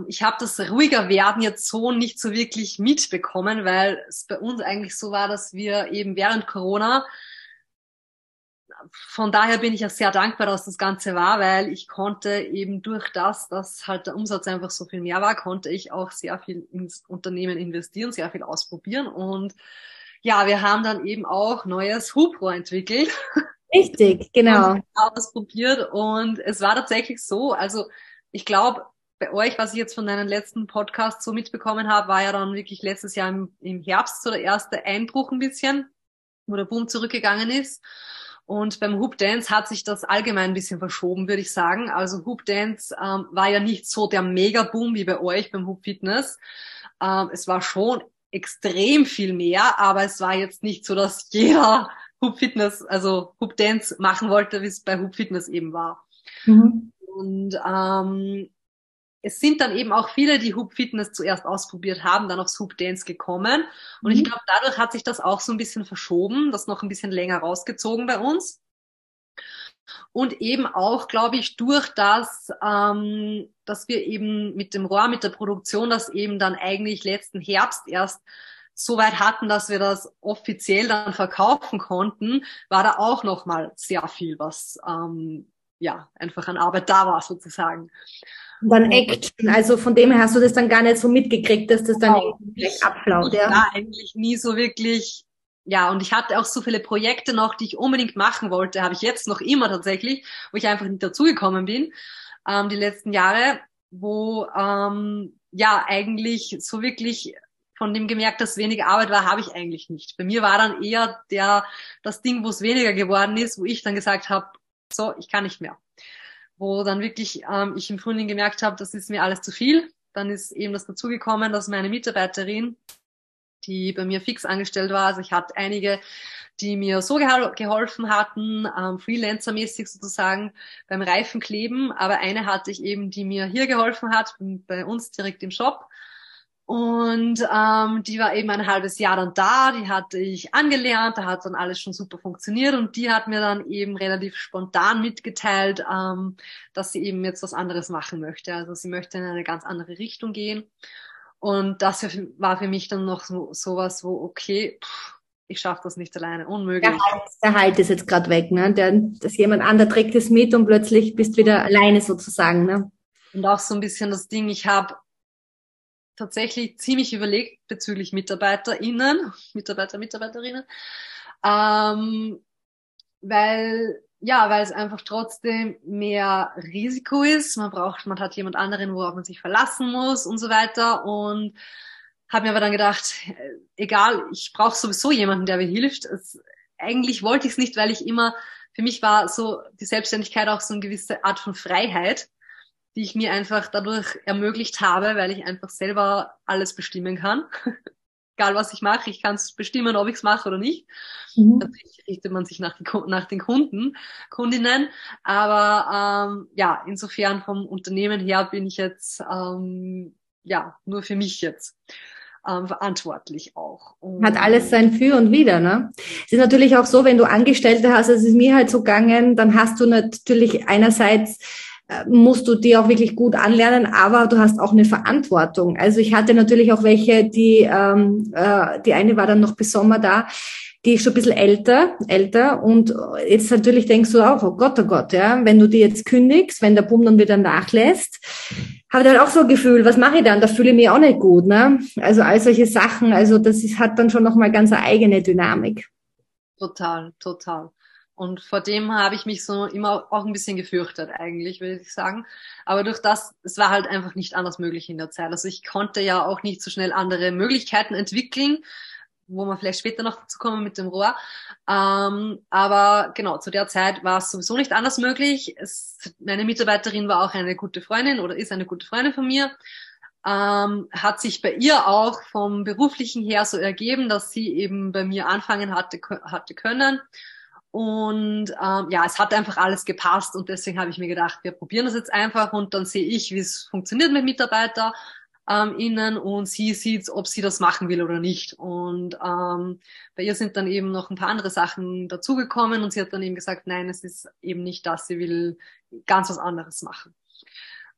ich habe das ruhiger werden jetzt so nicht so wirklich mitbekommen, weil es bei uns eigentlich so war, dass wir eben während Corona von daher bin ich ja sehr dankbar, dass das Ganze war, weil ich konnte eben durch das, dass halt der Umsatz einfach so viel mehr war, konnte ich auch sehr viel ins Unternehmen investieren, sehr viel ausprobieren und ja, wir haben dann eben auch neues Huprohr entwickelt. Richtig, genau. [LAUGHS] ausprobiert und es war tatsächlich so, also ich glaube, bei euch, was ich jetzt von deinen letzten Podcasts so mitbekommen habe, war ja dann wirklich letztes Jahr im, im Herbst so der erste Einbruch ein bisschen, wo der Boom zurückgegangen ist. Und beim Hoop Dance hat sich das allgemein ein bisschen verschoben, würde ich sagen. Also Hoop Dance ähm, war ja nicht so der Mega-Boom wie bei euch beim Hoop Fitness. Ähm, es war schon extrem viel mehr, aber es war jetzt nicht so, dass jeder Hoop Fitness, also Hoop Dance machen wollte, wie es bei Hoop Fitness eben war. Mhm. Und ähm, es sind dann eben auch viele, die Hoop Fitness zuerst ausprobiert haben, dann aufs Hoop Dance gekommen. Und mhm. ich glaube, dadurch hat sich das auch so ein bisschen verschoben, das noch ein bisschen länger rausgezogen bei uns. Und eben auch, glaube ich, durch das, ähm, dass wir eben mit dem Rohr, mit der Produktion, das eben dann eigentlich letzten Herbst erst so weit hatten, dass wir das offiziell dann verkaufen konnten, war da auch noch mal sehr viel, was ähm, ja einfach an Arbeit da war sozusagen. Und dann Action. Also von dem her hast du das dann gar nicht so mitgekriegt, dass das dann genau. gleich abflaut. Ja? ja, eigentlich nie so wirklich. Ja, und ich hatte auch so viele Projekte noch, die ich unbedingt machen wollte, habe ich jetzt noch immer tatsächlich, wo ich einfach nicht dazugekommen bin, ähm, die letzten Jahre, wo ähm, ja eigentlich so wirklich von dem gemerkt, dass weniger Arbeit war, habe ich eigentlich nicht. Bei mir war dann eher der das Ding, wo es weniger geworden ist, wo ich dann gesagt habe, so, ich kann nicht mehr wo dann wirklich ähm, ich im Frühling gemerkt habe, das ist mir alles zu viel. Dann ist eben das dazugekommen, dass meine Mitarbeiterin, die bei mir fix angestellt war, also ich hatte einige, die mir so geholfen hatten, ähm, Freelancer-mäßig sozusagen beim Reifenkleben. Aber eine hatte ich eben, die mir hier geholfen hat, bei uns direkt im Shop. Und ähm, die war eben ein halbes Jahr dann da, die hatte ich angelernt, da hat dann alles schon super funktioniert und die hat mir dann eben relativ spontan mitgeteilt, ähm, dass sie eben jetzt was anderes machen möchte. Also sie möchte in eine ganz andere Richtung gehen. Und das war für mich dann noch so sowas, wo, okay, pff, ich schaffe das nicht alleine, unmöglich. Der Halt, der halt ist jetzt gerade weg, ne? Der, dass jemand anderer trägt es mit und plötzlich bist wieder alleine sozusagen, ne? Und auch so ein bisschen das Ding, ich habe tatsächlich ziemlich überlegt bezüglich MitarbeiterInnen, Mitarbeiter, Mitarbeiterinnen, ähm, weil ja, weil es einfach trotzdem mehr Risiko ist. Man braucht, man hat jemand anderen, worauf man sich verlassen muss und so weiter. Und habe mir aber dann gedacht, äh, egal, ich brauche sowieso jemanden, der mir hilft. Es, eigentlich wollte ich es nicht, weil ich immer, für mich war so die Selbstständigkeit auch so eine gewisse Art von Freiheit, die ich mir einfach dadurch ermöglicht habe, weil ich einfach selber alles bestimmen kann. [LAUGHS] egal was ich mache, ich kann es bestimmen, ob ich es mache oder nicht. Mhm. Natürlich richtet man sich nach, die, nach, den Kunden, Kundinnen. Aber ähm, ja, insofern vom Unternehmen her bin ich jetzt ähm, ja nur für mich jetzt ähm, verantwortlich auch. Und Hat alles sein Für und Wider, ne? Es ist natürlich auch so, wenn du Angestellte hast, es ist mir halt so gegangen, dann hast du natürlich einerseits musst du die auch wirklich gut anlernen, aber du hast auch eine Verantwortung. Also ich hatte natürlich auch welche, die, ähm, äh, die eine war dann noch bis Sommer da, die ist schon ein bisschen älter, älter und jetzt natürlich denkst du auch, oh Gott, oh Gott, ja, wenn du die jetzt kündigst, wenn der Bumm dann wieder nachlässt, habe ich dann auch so ein Gefühl, was mache ich dann? Da fühle ich mich auch nicht gut, ne? Also all solche Sachen, also das ist, hat dann schon nochmal ganz eine eigene Dynamik. Total, total. Und vor dem habe ich mich so immer auch ein bisschen gefürchtet eigentlich, würde ich sagen. Aber durch das, es war halt einfach nicht anders möglich in der Zeit. Also ich konnte ja auch nicht so schnell andere Möglichkeiten entwickeln, wo wir vielleicht später noch dazu kommen mit dem Rohr. Ähm, aber genau, zu der Zeit war es sowieso nicht anders möglich. Es, meine Mitarbeiterin war auch eine gute Freundin oder ist eine gute Freundin von mir. Ähm, hat sich bei ihr auch vom beruflichen her so ergeben, dass sie eben bei mir anfangen hatte, hatte können. Und ähm, ja, es hat einfach alles gepasst und deswegen habe ich mir gedacht, wir probieren das jetzt einfach und dann sehe ich, wie es funktioniert mit Mitarbeiter ähm, innen und sie sieht, ob sie das machen will oder nicht. Und ähm, bei ihr sind dann eben noch ein paar andere Sachen dazugekommen und sie hat dann eben gesagt, nein, es ist eben nicht das, sie will ganz was anderes machen.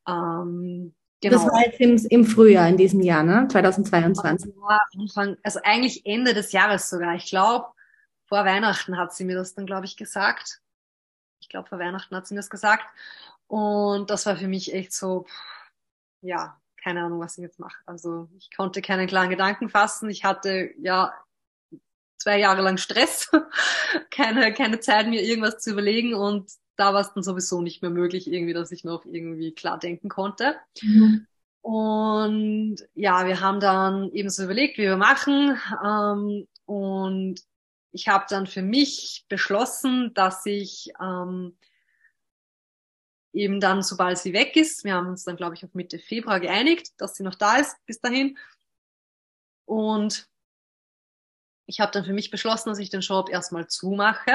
Ähm, Genau. Das war jetzt im, im Frühjahr in diesem Jahr, ne? 2022. Anfang, also eigentlich Ende des Jahres sogar. Ich glaube, vor Weihnachten hat sie mir das dann, glaube ich, gesagt. Ich glaube, vor Weihnachten hat sie mir das gesagt. Und das war für mich echt so, ja, keine Ahnung, was ich jetzt mache. Also ich konnte keinen klaren Gedanken fassen. Ich hatte ja zwei Jahre lang Stress, [LAUGHS] keine, keine Zeit, mir irgendwas zu überlegen. Und da war es dann sowieso nicht mehr möglich, irgendwie, dass ich noch irgendwie klar denken konnte. Mhm. Und ja, wir haben dann eben so überlegt, wie wir machen. Ähm, und ich habe dann für mich beschlossen, dass ich ähm, eben dann, sobald sie weg ist, wir haben uns dann, glaube ich, auf Mitte Februar geeinigt, dass sie noch da ist bis dahin. Und ich habe dann für mich beschlossen, dass ich den Shop erstmal zumache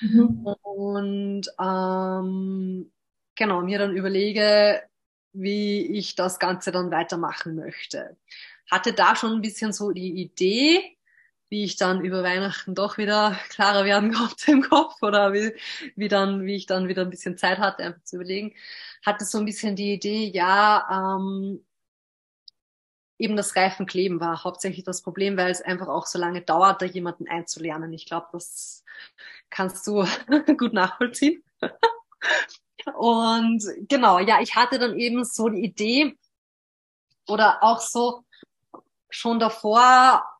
mhm. und ähm, genau mir dann überlege, wie ich das Ganze dann weitermachen möchte. Hatte da schon ein bisschen so die Idee, wie ich dann über Weihnachten doch wieder klarer werden konnte im Kopf oder wie, wie dann, wie ich dann wieder ein bisschen Zeit hatte, einfach zu überlegen, hatte so ein bisschen die Idee, ja, ähm, eben das Reifenkleben war hauptsächlich das Problem, weil es einfach auch so lange dauert, da jemanden einzulernen. Ich glaube, das kannst du [LAUGHS] gut nachvollziehen. Und genau, ja, ich hatte dann eben so die Idee oder auch so schon davor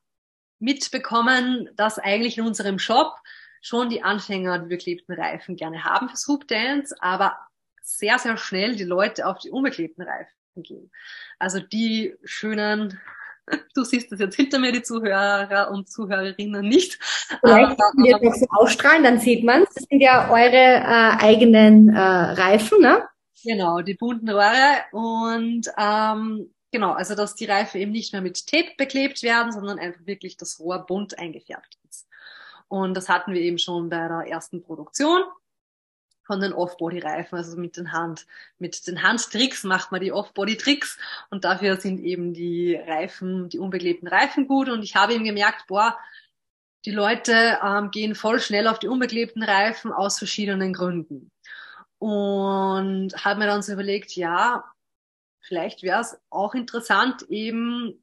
mitbekommen, dass eigentlich in unserem Shop schon die Anfänger die beklebten Reifen gerne haben fürs Hoop Dance, aber sehr, sehr schnell die Leute auf die unbeklebten Reifen gehen. Also die schönen, [LAUGHS] du siehst das jetzt hinter mir, die Zuhörer und Zuhörerinnen nicht. Vielleicht aber, wir das so ausstrahlen, dann sieht man es. Das sind ja eure äh, eigenen äh, Reifen, ne? Genau, die bunten Rohre und ähm, Genau, also dass die Reifen eben nicht mehr mit Tape beklebt werden, sondern einfach wirklich das Rohr bunt eingefärbt ist. Und das hatten wir eben schon bei der ersten Produktion von den Off-Body-Reifen, also mit den Hand, mit den Handtricks macht man die Off-Body-Tricks und dafür sind eben die Reifen, die unbeklebten Reifen gut und ich habe eben gemerkt, boah, die Leute ähm, gehen voll schnell auf die unbeklebten Reifen aus verschiedenen Gründen. Und habe mir dann so überlegt, ja, vielleicht wäre es auch interessant, eben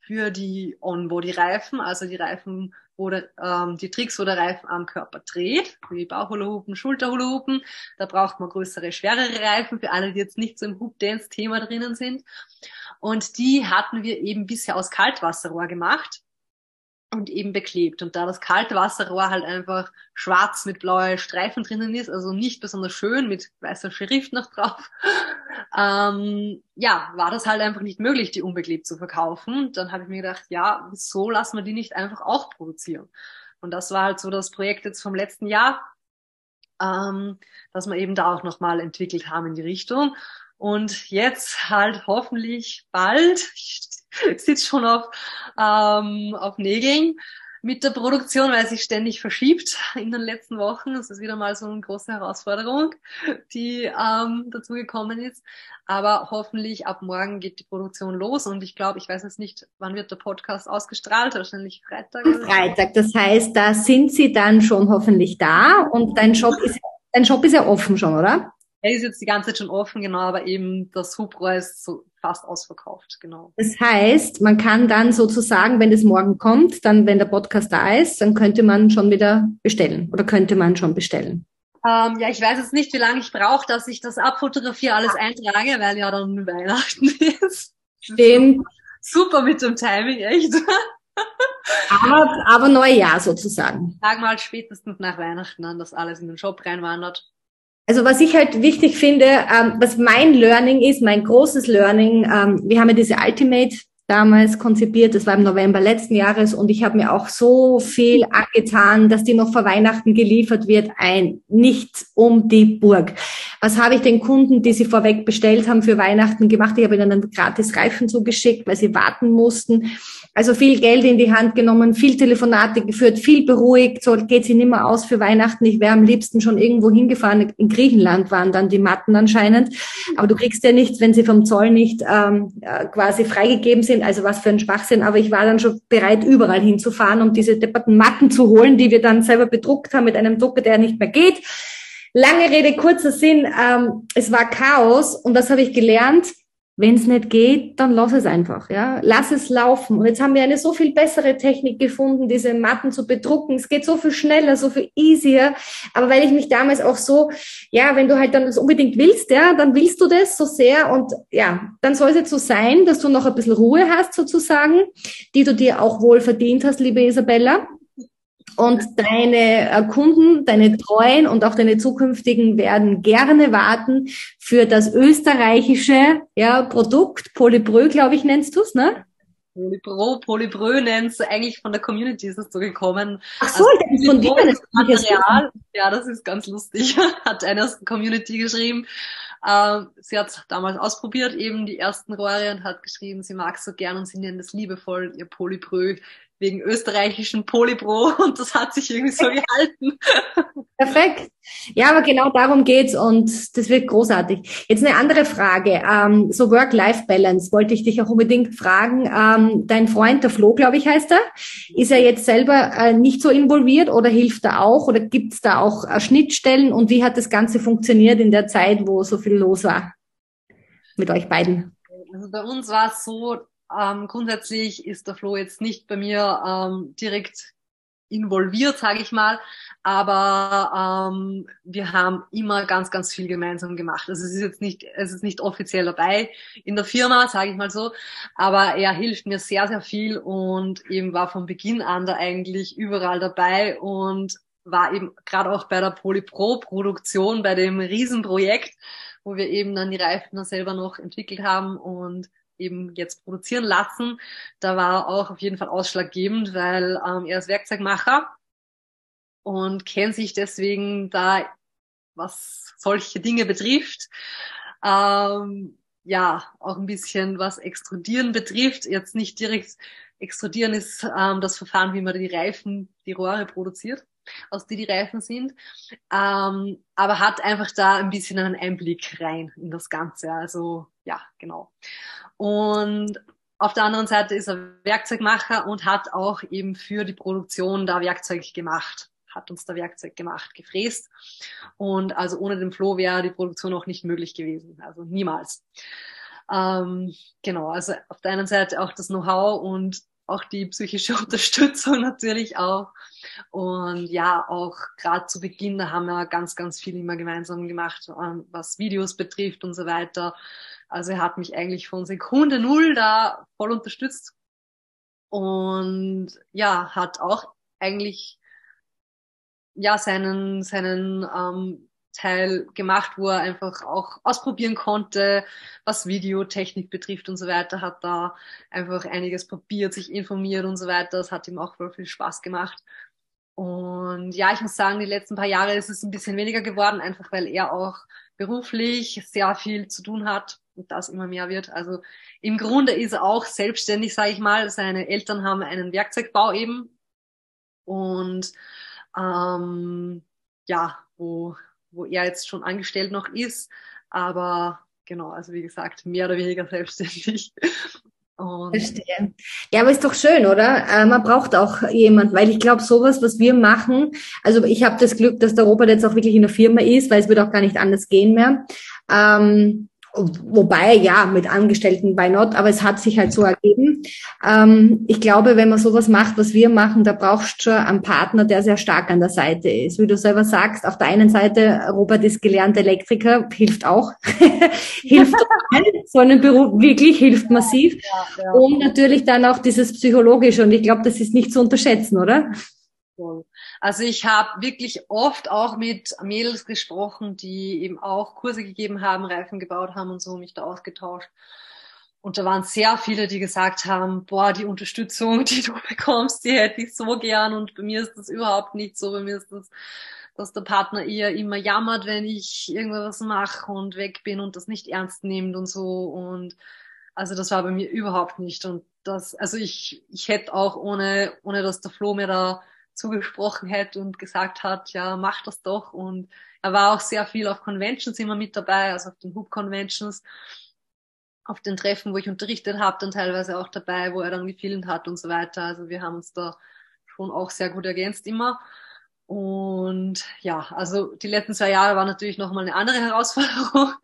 für die On-Body-Reifen, also die Reifen, wo der, ähm, die Tricks, wo der Reifen am Körper dreht, wie Bauchhulahupen, Schulterhulahupen. Da braucht man größere, schwerere Reifen für alle, die jetzt nicht so im Hoop-Dance-Thema drinnen sind. Und die hatten wir eben bisher aus Kaltwasserrohr gemacht und eben beklebt. Und da das kalte Wasserrohr halt einfach schwarz mit blauen Streifen drinnen ist, also nicht besonders schön mit weißer Schrift noch drauf, [LAUGHS] ähm, ja, war das halt einfach nicht möglich, die unbeklebt zu verkaufen. Dann habe ich mir gedacht, ja, wieso lassen wir die nicht einfach auch produzieren? Und das war halt so das Projekt jetzt vom letzten Jahr, ähm, dass wir eben da auch nochmal entwickelt haben in die Richtung. Und jetzt halt hoffentlich bald, [LAUGHS] ich [LAUGHS] sitze schon auf, ähm, auf Nägeln mit der Produktion, weil sich ständig verschiebt in den letzten Wochen. Das ist wieder mal so eine große Herausforderung, die ähm, dazu gekommen ist. Aber hoffentlich ab morgen geht die Produktion los und ich glaube, ich weiß jetzt nicht, wann wird der Podcast ausgestrahlt? Wahrscheinlich Freitag. Freitag. Das heißt, da sind Sie dann schon hoffentlich da und dein Shop ist, dein Shop ist ja offen schon, oder? Er ist jetzt die ganze Zeit schon offen, genau, aber eben das Hubraum ist so fast ausverkauft, genau. Das heißt, man kann dann sozusagen, wenn es morgen kommt, dann, wenn der Podcast da ist, dann könnte man schon wieder bestellen oder könnte man schon bestellen. Ähm, ja, ich weiß jetzt nicht, wie lange ich brauche, dass ich das abfotografiere, alles eintrage, weil ja dann Weihnachten [LAUGHS] ist. Stimmt. Super mit dem Timing, echt. aber, aber Neujahr sozusagen. Sag mal spätestens nach Weihnachten an, dass alles in den Shop reinwandert. Also was ich halt wichtig finde, ähm, was mein Learning ist, mein großes Learning, ähm, wir haben ja diese Ultimate damals konzipiert, das war im November letzten Jahres und ich habe mir auch so viel angetan, dass die noch vor Weihnachten geliefert wird, ein nicht um die Burg. Was habe ich den Kunden, die sie vorweg bestellt haben für Weihnachten gemacht? Ich habe ihnen dann gratis Reifen zugeschickt, weil sie warten mussten. Also viel Geld in die Hand genommen, viel Telefonate geführt, viel beruhigt. So geht sie nicht mehr aus für Weihnachten. Ich wäre am liebsten schon irgendwo hingefahren. In Griechenland waren dann die Matten anscheinend. Aber du kriegst ja nichts, wenn sie vom Zoll nicht ähm, äh, quasi freigegeben sind. Also was für ein Schwachsinn. Aber ich war dann schon bereit, überall hinzufahren, um diese depperten Matten zu holen, die wir dann selber bedruckt haben mit einem Drucker, der nicht mehr geht. Lange Rede, kurzer Sinn. Ähm, es war Chaos und das habe ich gelernt wenn es nicht geht, dann lass es einfach, ja. Lass es laufen. Und jetzt haben wir eine so viel bessere Technik gefunden, diese Matten zu bedrucken. Es geht so viel schneller, so viel easier. Aber weil ich mich damals auch so, ja, wenn du halt dann das unbedingt willst, ja, dann willst du das so sehr. Und ja, dann soll es jetzt so sein, dass du noch ein bisschen Ruhe hast sozusagen, die du dir auch wohl verdient hast, liebe Isabella. Und deine äh, Kunden, deine treuen und auch deine zukünftigen werden gerne warten für das österreichische ja, Produkt. Polybrö, glaube ich, nennst du es, ne? Polybro, Polybrö nennst du eigentlich von der Community ist es so gekommen. Ach so, also, das ist von dir das Material. Ja, das ist ganz lustig. [LAUGHS] Hat einer aus der Community geschrieben. Ähm, sie hat damals ausprobiert, eben die ersten Rohre und hat geschrieben, sie mag es so gern und sie nennen das liebevoll ihr Polybrö wegen österreichischen Polybro [LAUGHS] und das hat sich irgendwie so gehalten. [LAUGHS] Perfekt. Ja, aber genau darum geht's und das wird großartig. Jetzt eine andere Frage. Ähm, so Work-Life-Balance wollte ich dich auch unbedingt fragen. Ähm, dein Freund, der Flo, glaube ich, heißt er, ist er jetzt selber äh, nicht so involviert oder hilft er auch oder gibt's da auch äh, Schnittstellen und wie hat das Ganze funktioniert in der Zeit, wo so viel los war mit euch beiden? Also bei uns war es so, ähm, grundsätzlich ist der Flo jetzt nicht bei mir ähm, direkt involviert, sage ich mal, aber ähm, wir haben immer ganz, ganz viel gemeinsam gemacht. Also es ist jetzt nicht, es ist nicht offiziell dabei in der Firma, sage ich mal so, aber er hilft mir sehr, sehr viel und eben war von Beginn an da eigentlich überall dabei und war eben gerade auch bei der Polypro-Produktion, bei dem Riesenprojekt, wo wir eben dann die Reifen selber noch entwickelt haben und eben jetzt produzieren lassen. Da war auch auf jeden Fall ausschlaggebend, weil ähm, er ist Werkzeugmacher und kennt sich deswegen da, was solche Dinge betrifft, ähm, ja, auch ein bisschen was Extrudieren betrifft, jetzt nicht direkt Extrudieren ist ähm, das Verfahren, wie man die Reifen, die Rohre produziert, aus die die Reifen sind. Ähm, aber hat einfach da ein bisschen einen Einblick rein in das Ganze. Also ja, genau. Und auf der anderen Seite ist er Werkzeugmacher und hat auch eben für die Produktion da Werkzeug gemacht hat uns da Werkzeug gemacht, gefräst. Und also ohne den Flo wäre die Produktion auch nicht möglich gewesen. Also niemals. Ähm, genau, also auf der einen Seite auch das Know-how und auch die psychische [LAUGHS] Unterstützung natürlich auch. Und ja, auch gerade zu Beginn, da haben wir ganz, ganz viel immer gemeinsam gemacht, ähm, was Videos betrifft und so weiter. Also er hat mich eigentlich von Sekunde null da voll unterstützt. Und ja, hat auch eigentlich ja seinen, seinen ähm, Teil gemacht, wo er einfach auch ausprobieren konnte, was Videotechnik betrifft und so weiter, hat da einfach einiges probiert, sich informiert und so weiter. Das hat ihm auch voll viel Spaß gemacht. Und ja, ich muss sagen, die letzten paar Jahre ist es ein bisschen weniger geworden, einfach weil er auch beruflich sehr viel zu tun hat und das immer mehr wird. Also im Grunde ist er auch selbstständig, sage ich mal. Seine Eltern haben einen Werkzeugbau eben und ähm, ja, wo, wo er jetzt schon angestellt noch ist. Aber genau, also wie gesagt, mehr oder weniger [LAUGHS] selbstständig. Und Verstehe. Ja, aber ist doch schön, oder? Äh, man braucht auch jemand, weil ich glaube, sowas, was wir machen, also ich habe das Glück, dass der Robert jetzt auch wirklich in der Firma ist, weil es wird auch gar nicht anders gehen mehr. Ähm, Wobei, ja, mit Angestellten bei not, aber es hat sich halt so ergeben. Ähm, ich glaube, wenn man sowas macht, was wir machen, da brauchst du schon einen Partner, der sehr stark an der Seite ist. Wie du selber sagst, auf der einen Seite, Robert ist gelernter Elektriker, hilft auch. [LAUGHS] hilft so einen Beruf wirklich, hilft massiv. Ja, ja. Und natürlich dann auch dieses Psychologische. Und ich glaube, das ist nicht zu unterschätzen, oder? Also ich habe wirklich oft auch mit Mädels gesprochen, die eben auch Kurse gegeben haben, Reifen gebaut haben und so, mich da ausgetauscht. Und da waren sehr viele, die gesagt haben, boah, die Unterstützung, [LAUGHS] die du bekommst, die hätte ich so gern. Und bei mir ist das überhaupt nicht so. Bei mir ist das, dass der Partner eher immer jammert, wenn ich irgendwas mache und weg bin und das nicht ernst nimmt und so. Und also das war bei mir überhaupt nicht. Und das, also ich, ich hätte auch ohne, ohne dass der Flo mir da zugesprochen hätte und gesagt hat, ja, mach das doch. Und er war auch sehr viel auf Conventions immer mit dabei, also auf den Hub Conventions, auf den Treffen, wo ich unterrichtet habe, dann teilweise auch dabei, wo er dann gefilmt hat und so weiter. Also wir haben uns da schon auch sehr gut ergänzt immer. Und ja, also die letzten zwei Jahre war natürlich nochmal eine andere [LAUGHS] Herausforderung.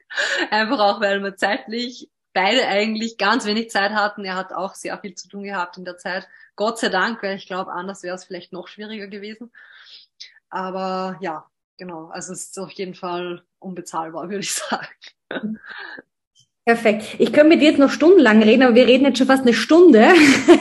Einfach auch, weil wir zeitlich beide eigentlich ganz wenig Zeit hatten. Er hat auch sehr viel zu tun gehabt in der Zeit. Gott sei Dank, weil ich glaube, anders wäre es vielleicht noch schwieriger gewesen. Aber ja, genau. Also es ist auf jeden Fall unbezahlbar, [LAUGHS] würde ich sagen. Perfekt. Ich könnte mit dir jetzt noch stundenlang reden, aber wir reden jetzt schon fast eine Stunde.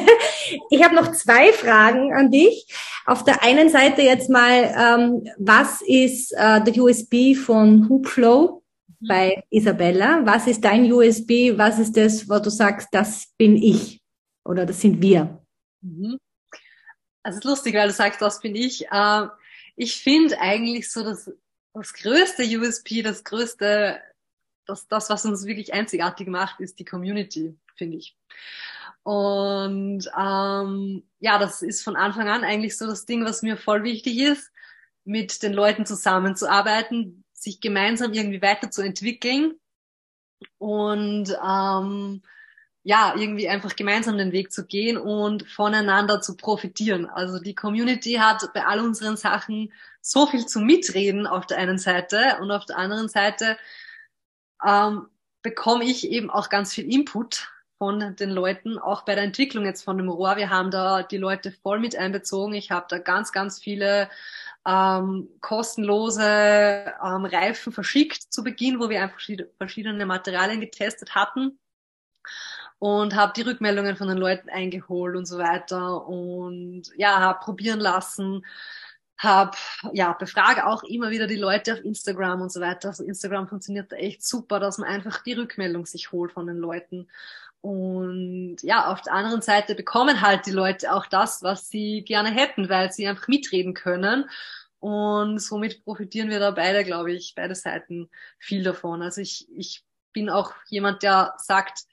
[LAUGHS] ich habe noch zwei Fragen an dich. Auf der einen Seite jetzt mal, ähm, was ist äh, der USB von Hoopflow. Bei Isabella? Was ist dein USB? Was ist das, wo du sagst, das bin ich oder das sind wir? Mhm. Also es ist lustig, weil du sagst, das bin ich. Äh, ich finde eigentlich so das, das größte USP, das größte, das, das, was uns wirklich einzigartig macht, ist die Community, finde ich. Und ähm, ja, das ist von Anfang an eigentlich so das Ding, was mir voll wichtig ist, mit den Leuten zusammenzuarbeiten, sich gemeinsam irgendwie weiterzuentwickeln und ähm, ja, irgendwie einfach gemeinsam den Weg zu gehen und voneinander zu profitieren. Also die Community hat bei all unseren Sachen so viel zu mitreden auf der einen Seite und auf der anderen Seite ähm, bekomme ich eben auch ganz viel Input von den Leuten, auch bei der Entwicklung jetzt von dem Rohr. Wir haben da die Leute voll mit einbezogen. Ich habe da ganz, ganz viele ähm, kostenlose ähm, Reifen verschickt zu Beginn, wo wir einfach verschiedene Materialien getestet hatten und habe die Rückmeldungen von den Leuten eingeholt und so weiter und ja, habe probieren lassen, habe ja befrage auch immer wieder die Leute auf Instagram und so weiter. Also Instagram funktioniert echt super, dass man einfach die Rückmeldung sich holt von den Leuten. Und ja, auf der anderen Seite bekommen halt die Leute auch das, was sie gerne hätten, weil sie einfach mitreden können. Und somit profitieren wir da beide, glaube ich, beide Seiten viel davon. Also ich, ich bin auch jemand, der sagt,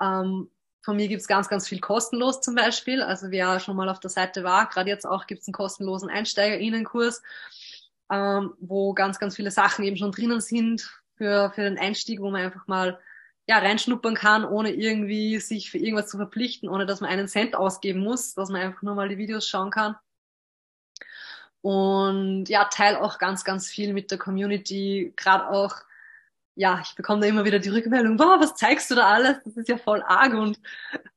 ähm, von mir gibt's ganz, ganz viel kostenlos zum Beispiel. Also wer schon mal auf der Seite war, gerade jetzt auch gibt's einen kostenlosen EinsteigerInnenkurs, ähm, wo ganz, ganz viele Sachen eben schon drinnen sind für, für den Einstieg, wo man einfach mal ja, reinschnuppern kann, ohne irgendwie sich für irgendwas zu verpflichten, ohne dass man einen Cent ausgeben muss, dass man einfach nur mal die Videos schauen kann. Und ja, teile auch ganz, ganz viel mit der Community, gerade auch ja, ich bekomme da immer wieder die Rückmeldung, boah, was zeigst du da alles? Das ist ja voll arg und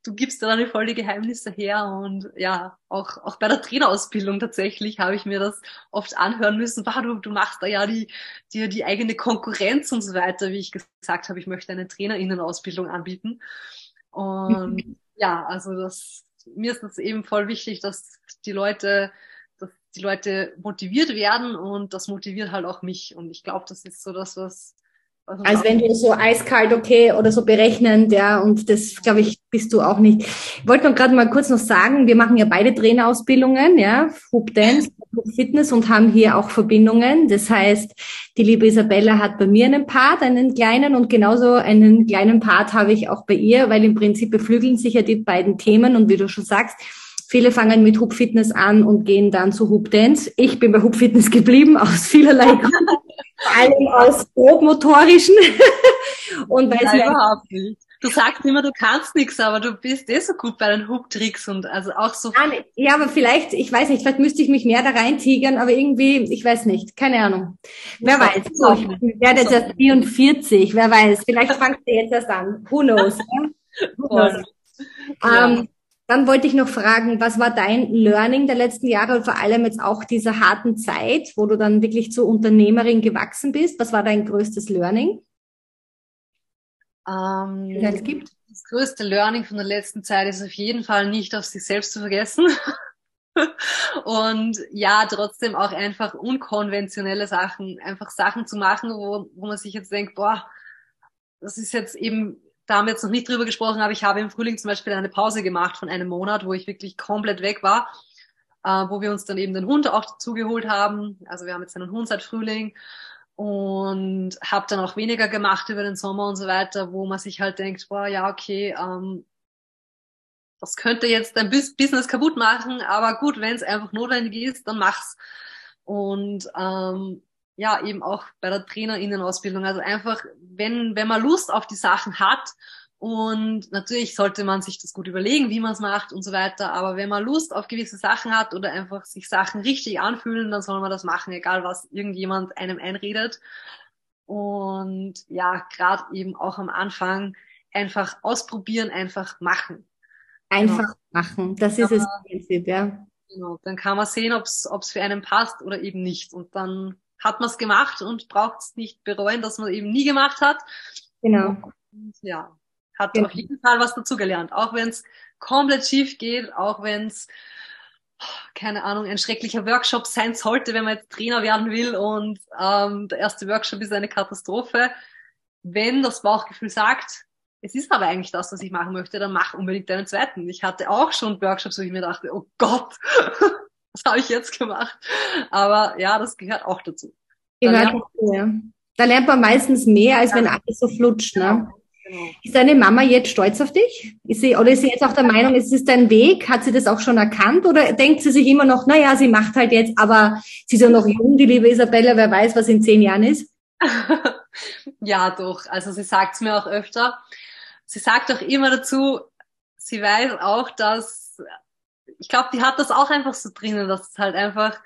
du gibst da voll die Geheimnisse her und ja, auch, auch bei der Trainerausbildung tatsächlich habe ich mir das oft anhören müssen, boah, du, du machst da ja die, die, die eigene Konkurrenz und so weiter, wie ich gesagt habe, ich möchte eine Trainerinnenausbildung anbieten. Und [LAUGHS] ja, also das, mir ist das eben voll wichtig, dass die Leute dass die Leute motiviert werden und das motiviert halt auch mich. Und ich glaube, das ist so das, was also, also wenn du so eiskalt okay oder so berechnend, ja, und das glaube ich bist du auch nicht. Ich wollte noch gerade mal kurz noch sagen, wir machen ja beide Trainerausbildungen, ja, Hoop Dance, Hoop Fitness und haben hier auch Verbindungen. Das heißt, die liebe Isabella hat bei mir einen Part, einen kleinen und genauso einen kleinen Part habe ich auch bei ihr, weil im Prinzip beflügeln sich ja die beiden Themen und wie du schon sagst, Viele fangen mit Hoop Fitness an und gehen dann zu Hoop Dance. Ich bin bei Hoop Fitness geblieben aus vielerlei Gründen vor allem aus grobmotorischen. [LAUGHS] und weil Nein, überhaupt nicht. Du sagst immer, du kannst nichts, aber du bist eh so gut bei den Hook-Tricks und also auch so. Ja, aber vielleicht, ich weiß nicht, vielleicht müsste ich mich mehr da reintigern, aber irgendwie, ich weiß nicht, keine Ahnung. Wer weiß. So, ich werde jetzt erst 44, wer weiß. Vielleicht fangst du jetzt erst an. Who knows? Who [LAUGHS] knows? Ja. Ähm, dann wollte ich noch fragen, was war dein Learning der letzten Jahre und vor allem jetzt auch dieser harten Zeit, wo du dann wirklich zur Unternehmerin gewachsen bist? Was war dein größtes Learning? Ähm, es gibt? Das größte Learning von der letzten Zeit ist auf jeden Fall nicht auf sich selbst zu vergessen. [LAUGHS] und ja, trotzdem auch einfach unkonventionelle Sachen, einfach Sachen zu machen, wo, wo man sich jetzt denkt, boah, das ist jetzt eben da haben wir jetzt noch nicht drüber gesprochen, aber ich habe im Frühling zum Beispiel eine Pause gemacht von einem Monat, wo ich wirklich komplett weg war, äh, wo wir uns dann eben den Hund auch dazugeholt haben. Also wir haben jetzt einen Hund seit Frühling und habe dann auch weniger gemacht über den Sommer und so weiter, wo man sich halt denkt, boah, ja, okay, ähm, das könnte jetzt dein Business kaputt machen, aber gut, wenn es einfach notwendig ist, dann mach's. Und ähm, ja, eben auch bei der Trainerinnenausbildung. Also einfach, wenn, wenn man Lust auf die Sachen hat und natürlich sollte man sich das gut überlegen, wie man es macht und so weiter. Aber wenn man Lust auf gewisse Sachen hat oder einfach sich Sachen richtig anfühlen, dann soll man das machen, egal was irgendjemand einem einredet. Und ja, gerade eben auch am Anfang einfach ausprobieren, einfach machen. Einfach genau. machen, das ist es im Prinzip, ja. Genau, dann kann man sehen, ob es für einen passt oder eben nicht. Und dann hat man es gemacht und braucht es nicht bereuen, dass man eben nie gemacht hat. Genau. Und, ja, hat genau. auf jeden Fall was dazugelernt. Auch wenn es komplett schief geht, auch wenn es keine Ahnung, ein schrecklicher Workshop sein sollte, wenn man jetzt Trainer werden will und ähm, der erste Workshop ist eine Katastrophe. Wenn das Bauchgefühl sagt, es ist aber eigentlich das, was ich machen möchte, dann mach unbedingt einen zweiten. Ich hatte auch schon Workshops, wo ich mir dachte, oh Gott, [LAUGHS] was habe ich jetzt gemacht? Aber ja, das gehört auch dazu. Da lernt, ja. da lernt man meistens mehr, als ja. wenn alles so flutscht. Ne? Ist deine Mama jetzt stolz auf dich? Ist sie, oder ist sie jetzt auch der Meinung, es ist dein Weg? Hat sie das auch schon erkannt? Oder denkt sie sich immer noch, na ja, sie macht halt jetzt, aber sie ist ja noch jung, die liebe Isabella, wer weiß, was in zehn Jahren ist? [LAUGHS] ja, doch. Also sie sagt es mir auch öfter. Sie sagt auch immer dazu, sie weiß auch, dass ich glaube, die hat das auch einfach so drinnen, dass es halt einfach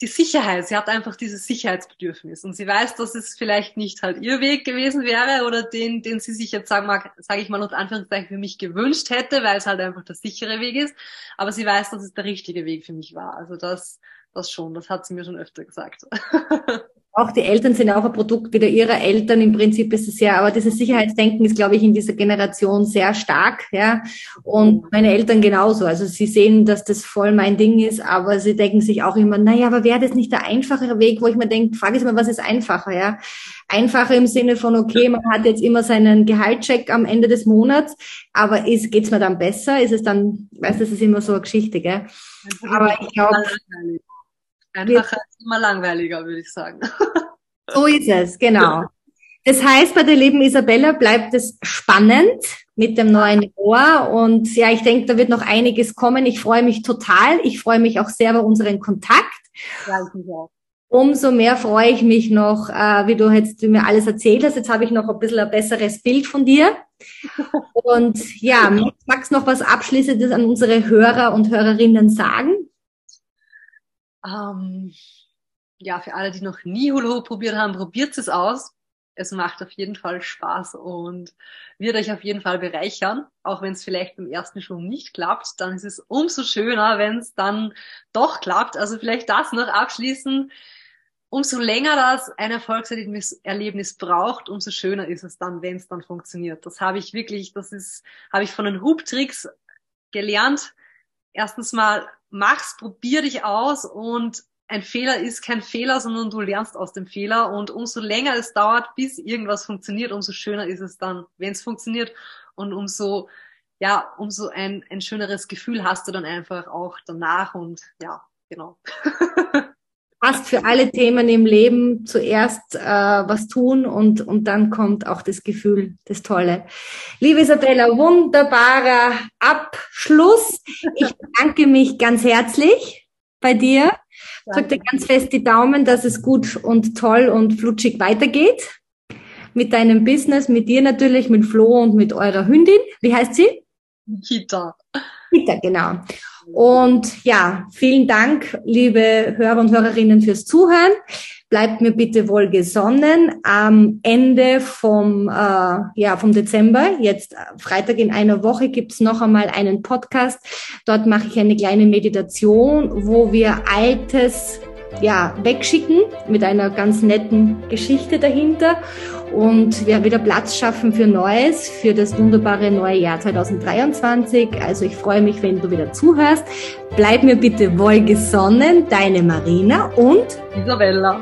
die Sicherheit, sie hat einfach dieses Sicherheitsbedürfnis und sie weiß, dass es vielleicht nicht halt ihr Weg gewesen wäre oder den, den sie sich jetzt sagen mag, sage ich mal unter Anführungszeichen für mich gewünscht hätte, weil es halt einfach der sichere Weg ist, aber sie weiß, dass es der richtige Weg für mich war. Also das, das schon, das hat sie mir schon öfter gesagt. [LAUGHS] Auch die Eltern sind auch ein Produkt wieder ihrer Eltern. Im Prinzip ist es ja, aber dieses Sicherheitsdenken ist, glaube ich, in dieser Generation sehr stark, ja. Und meine Eltern genauso. Also sie sehen, dass das voll mein Ding ist, aber sie denken sich auch immer, naja, aber wäre das nicht der einfachere Weg, wo ich mir denke, frage ich mal, was ist einfacher, ja? Einfacher im Sinne von, okay, man hat jetzt immer seinen Gehaltscheck am Ende des Monats, aber ist, geht's mir dann besser? Ist es dann, weißt du, das ist immer so eine Geschichte, gell? Aber ich glaube, Einfacher ist immer langweiliger, würde ich sagen. [LAUGHS] So ist es, genau. Das heißt, bei der lieben Isabella bleibt es spannend mit dem neuen Ohr. Und ja, ich denke, da wird noch einiges kommen. Ich freue mich total. Ich freue mich auch sehr über unseren Kontakt. Umso mehr freue ich mich noch, äh, wie du jetzt mir alles erzählt hast. Jetzt habe ich noch ein bisschen ein besseres Bild von dir. [LAUGHS] Und ja, magst du noch was Abschließendes an unsere Hörer und Hörerinnen sagen? Ähm, ja, für alle, die noch nie Hula Hoop probiert haben, probiert es aus es macht auf jeden Fall Spaß und wird euch auf jeden Fall bereichern. Auch wenn es vielleicht beim ersten Schwung nicht klappt, dann ist es umso schöner, wenn es dann doch klappt. Also vielleicht das noch abschließen. Umso länger das ein Erfolgserlebnis braucht, umso schöner ist es dann, wenn es dann funktioniert. Das habe ich wirklich, das ist, habe ich von den Hubtricks gelernt. Erstens mal, mach's, probier dich aus und ein Fehler ist kein Fehler, sondern du lernst aus dem Fehler und umso länger es dauert, bis irgendwas funktioniert, umso schöner ist es dann, wenn es funktioniert und umso ja, umso ein, ein schöneres Gefühl hast du dann einfach auch danach und ja, genau. [LAUGHS] Passt für alle Themen im Leben zuerst äh, was tun und, und dann kommt auch das Gefühl, das Tolle. Liebe Isabella, wunderbarer Abschluss. Ich bedanke mich ganz herzlich bei dir Drück dir ganz fest die Daumen, dass es gut und toll und flutschig weitergeht. Mit deinem Business, mit dir natürlich, mit Flo und mit eurer Hündin. Wie heißt sie? Kita. Kita, genau. Und ja, vielen Dank, liebe Hörer und Hörerinnen, fürs Zuhören. Bleibt mir bitte wohlgesonnen. Am Ende vom, äh, ja, vom Dezember, jetzt Freitag in einer Woche, gibt's noch einmal einen Podcast. Dort mache ich eine kleine Meditation, wo wir Altes ja, wegschicken mit einer ganz netten Geschichte dahinter und wir wieder Platz schaffen für Neues, für das wunderbare neue Jahr 2023. Also ich freue mich, wenn du wieder zuhörst. Bleib mir bitte wohlgesonnen, deine Marina und Isabella.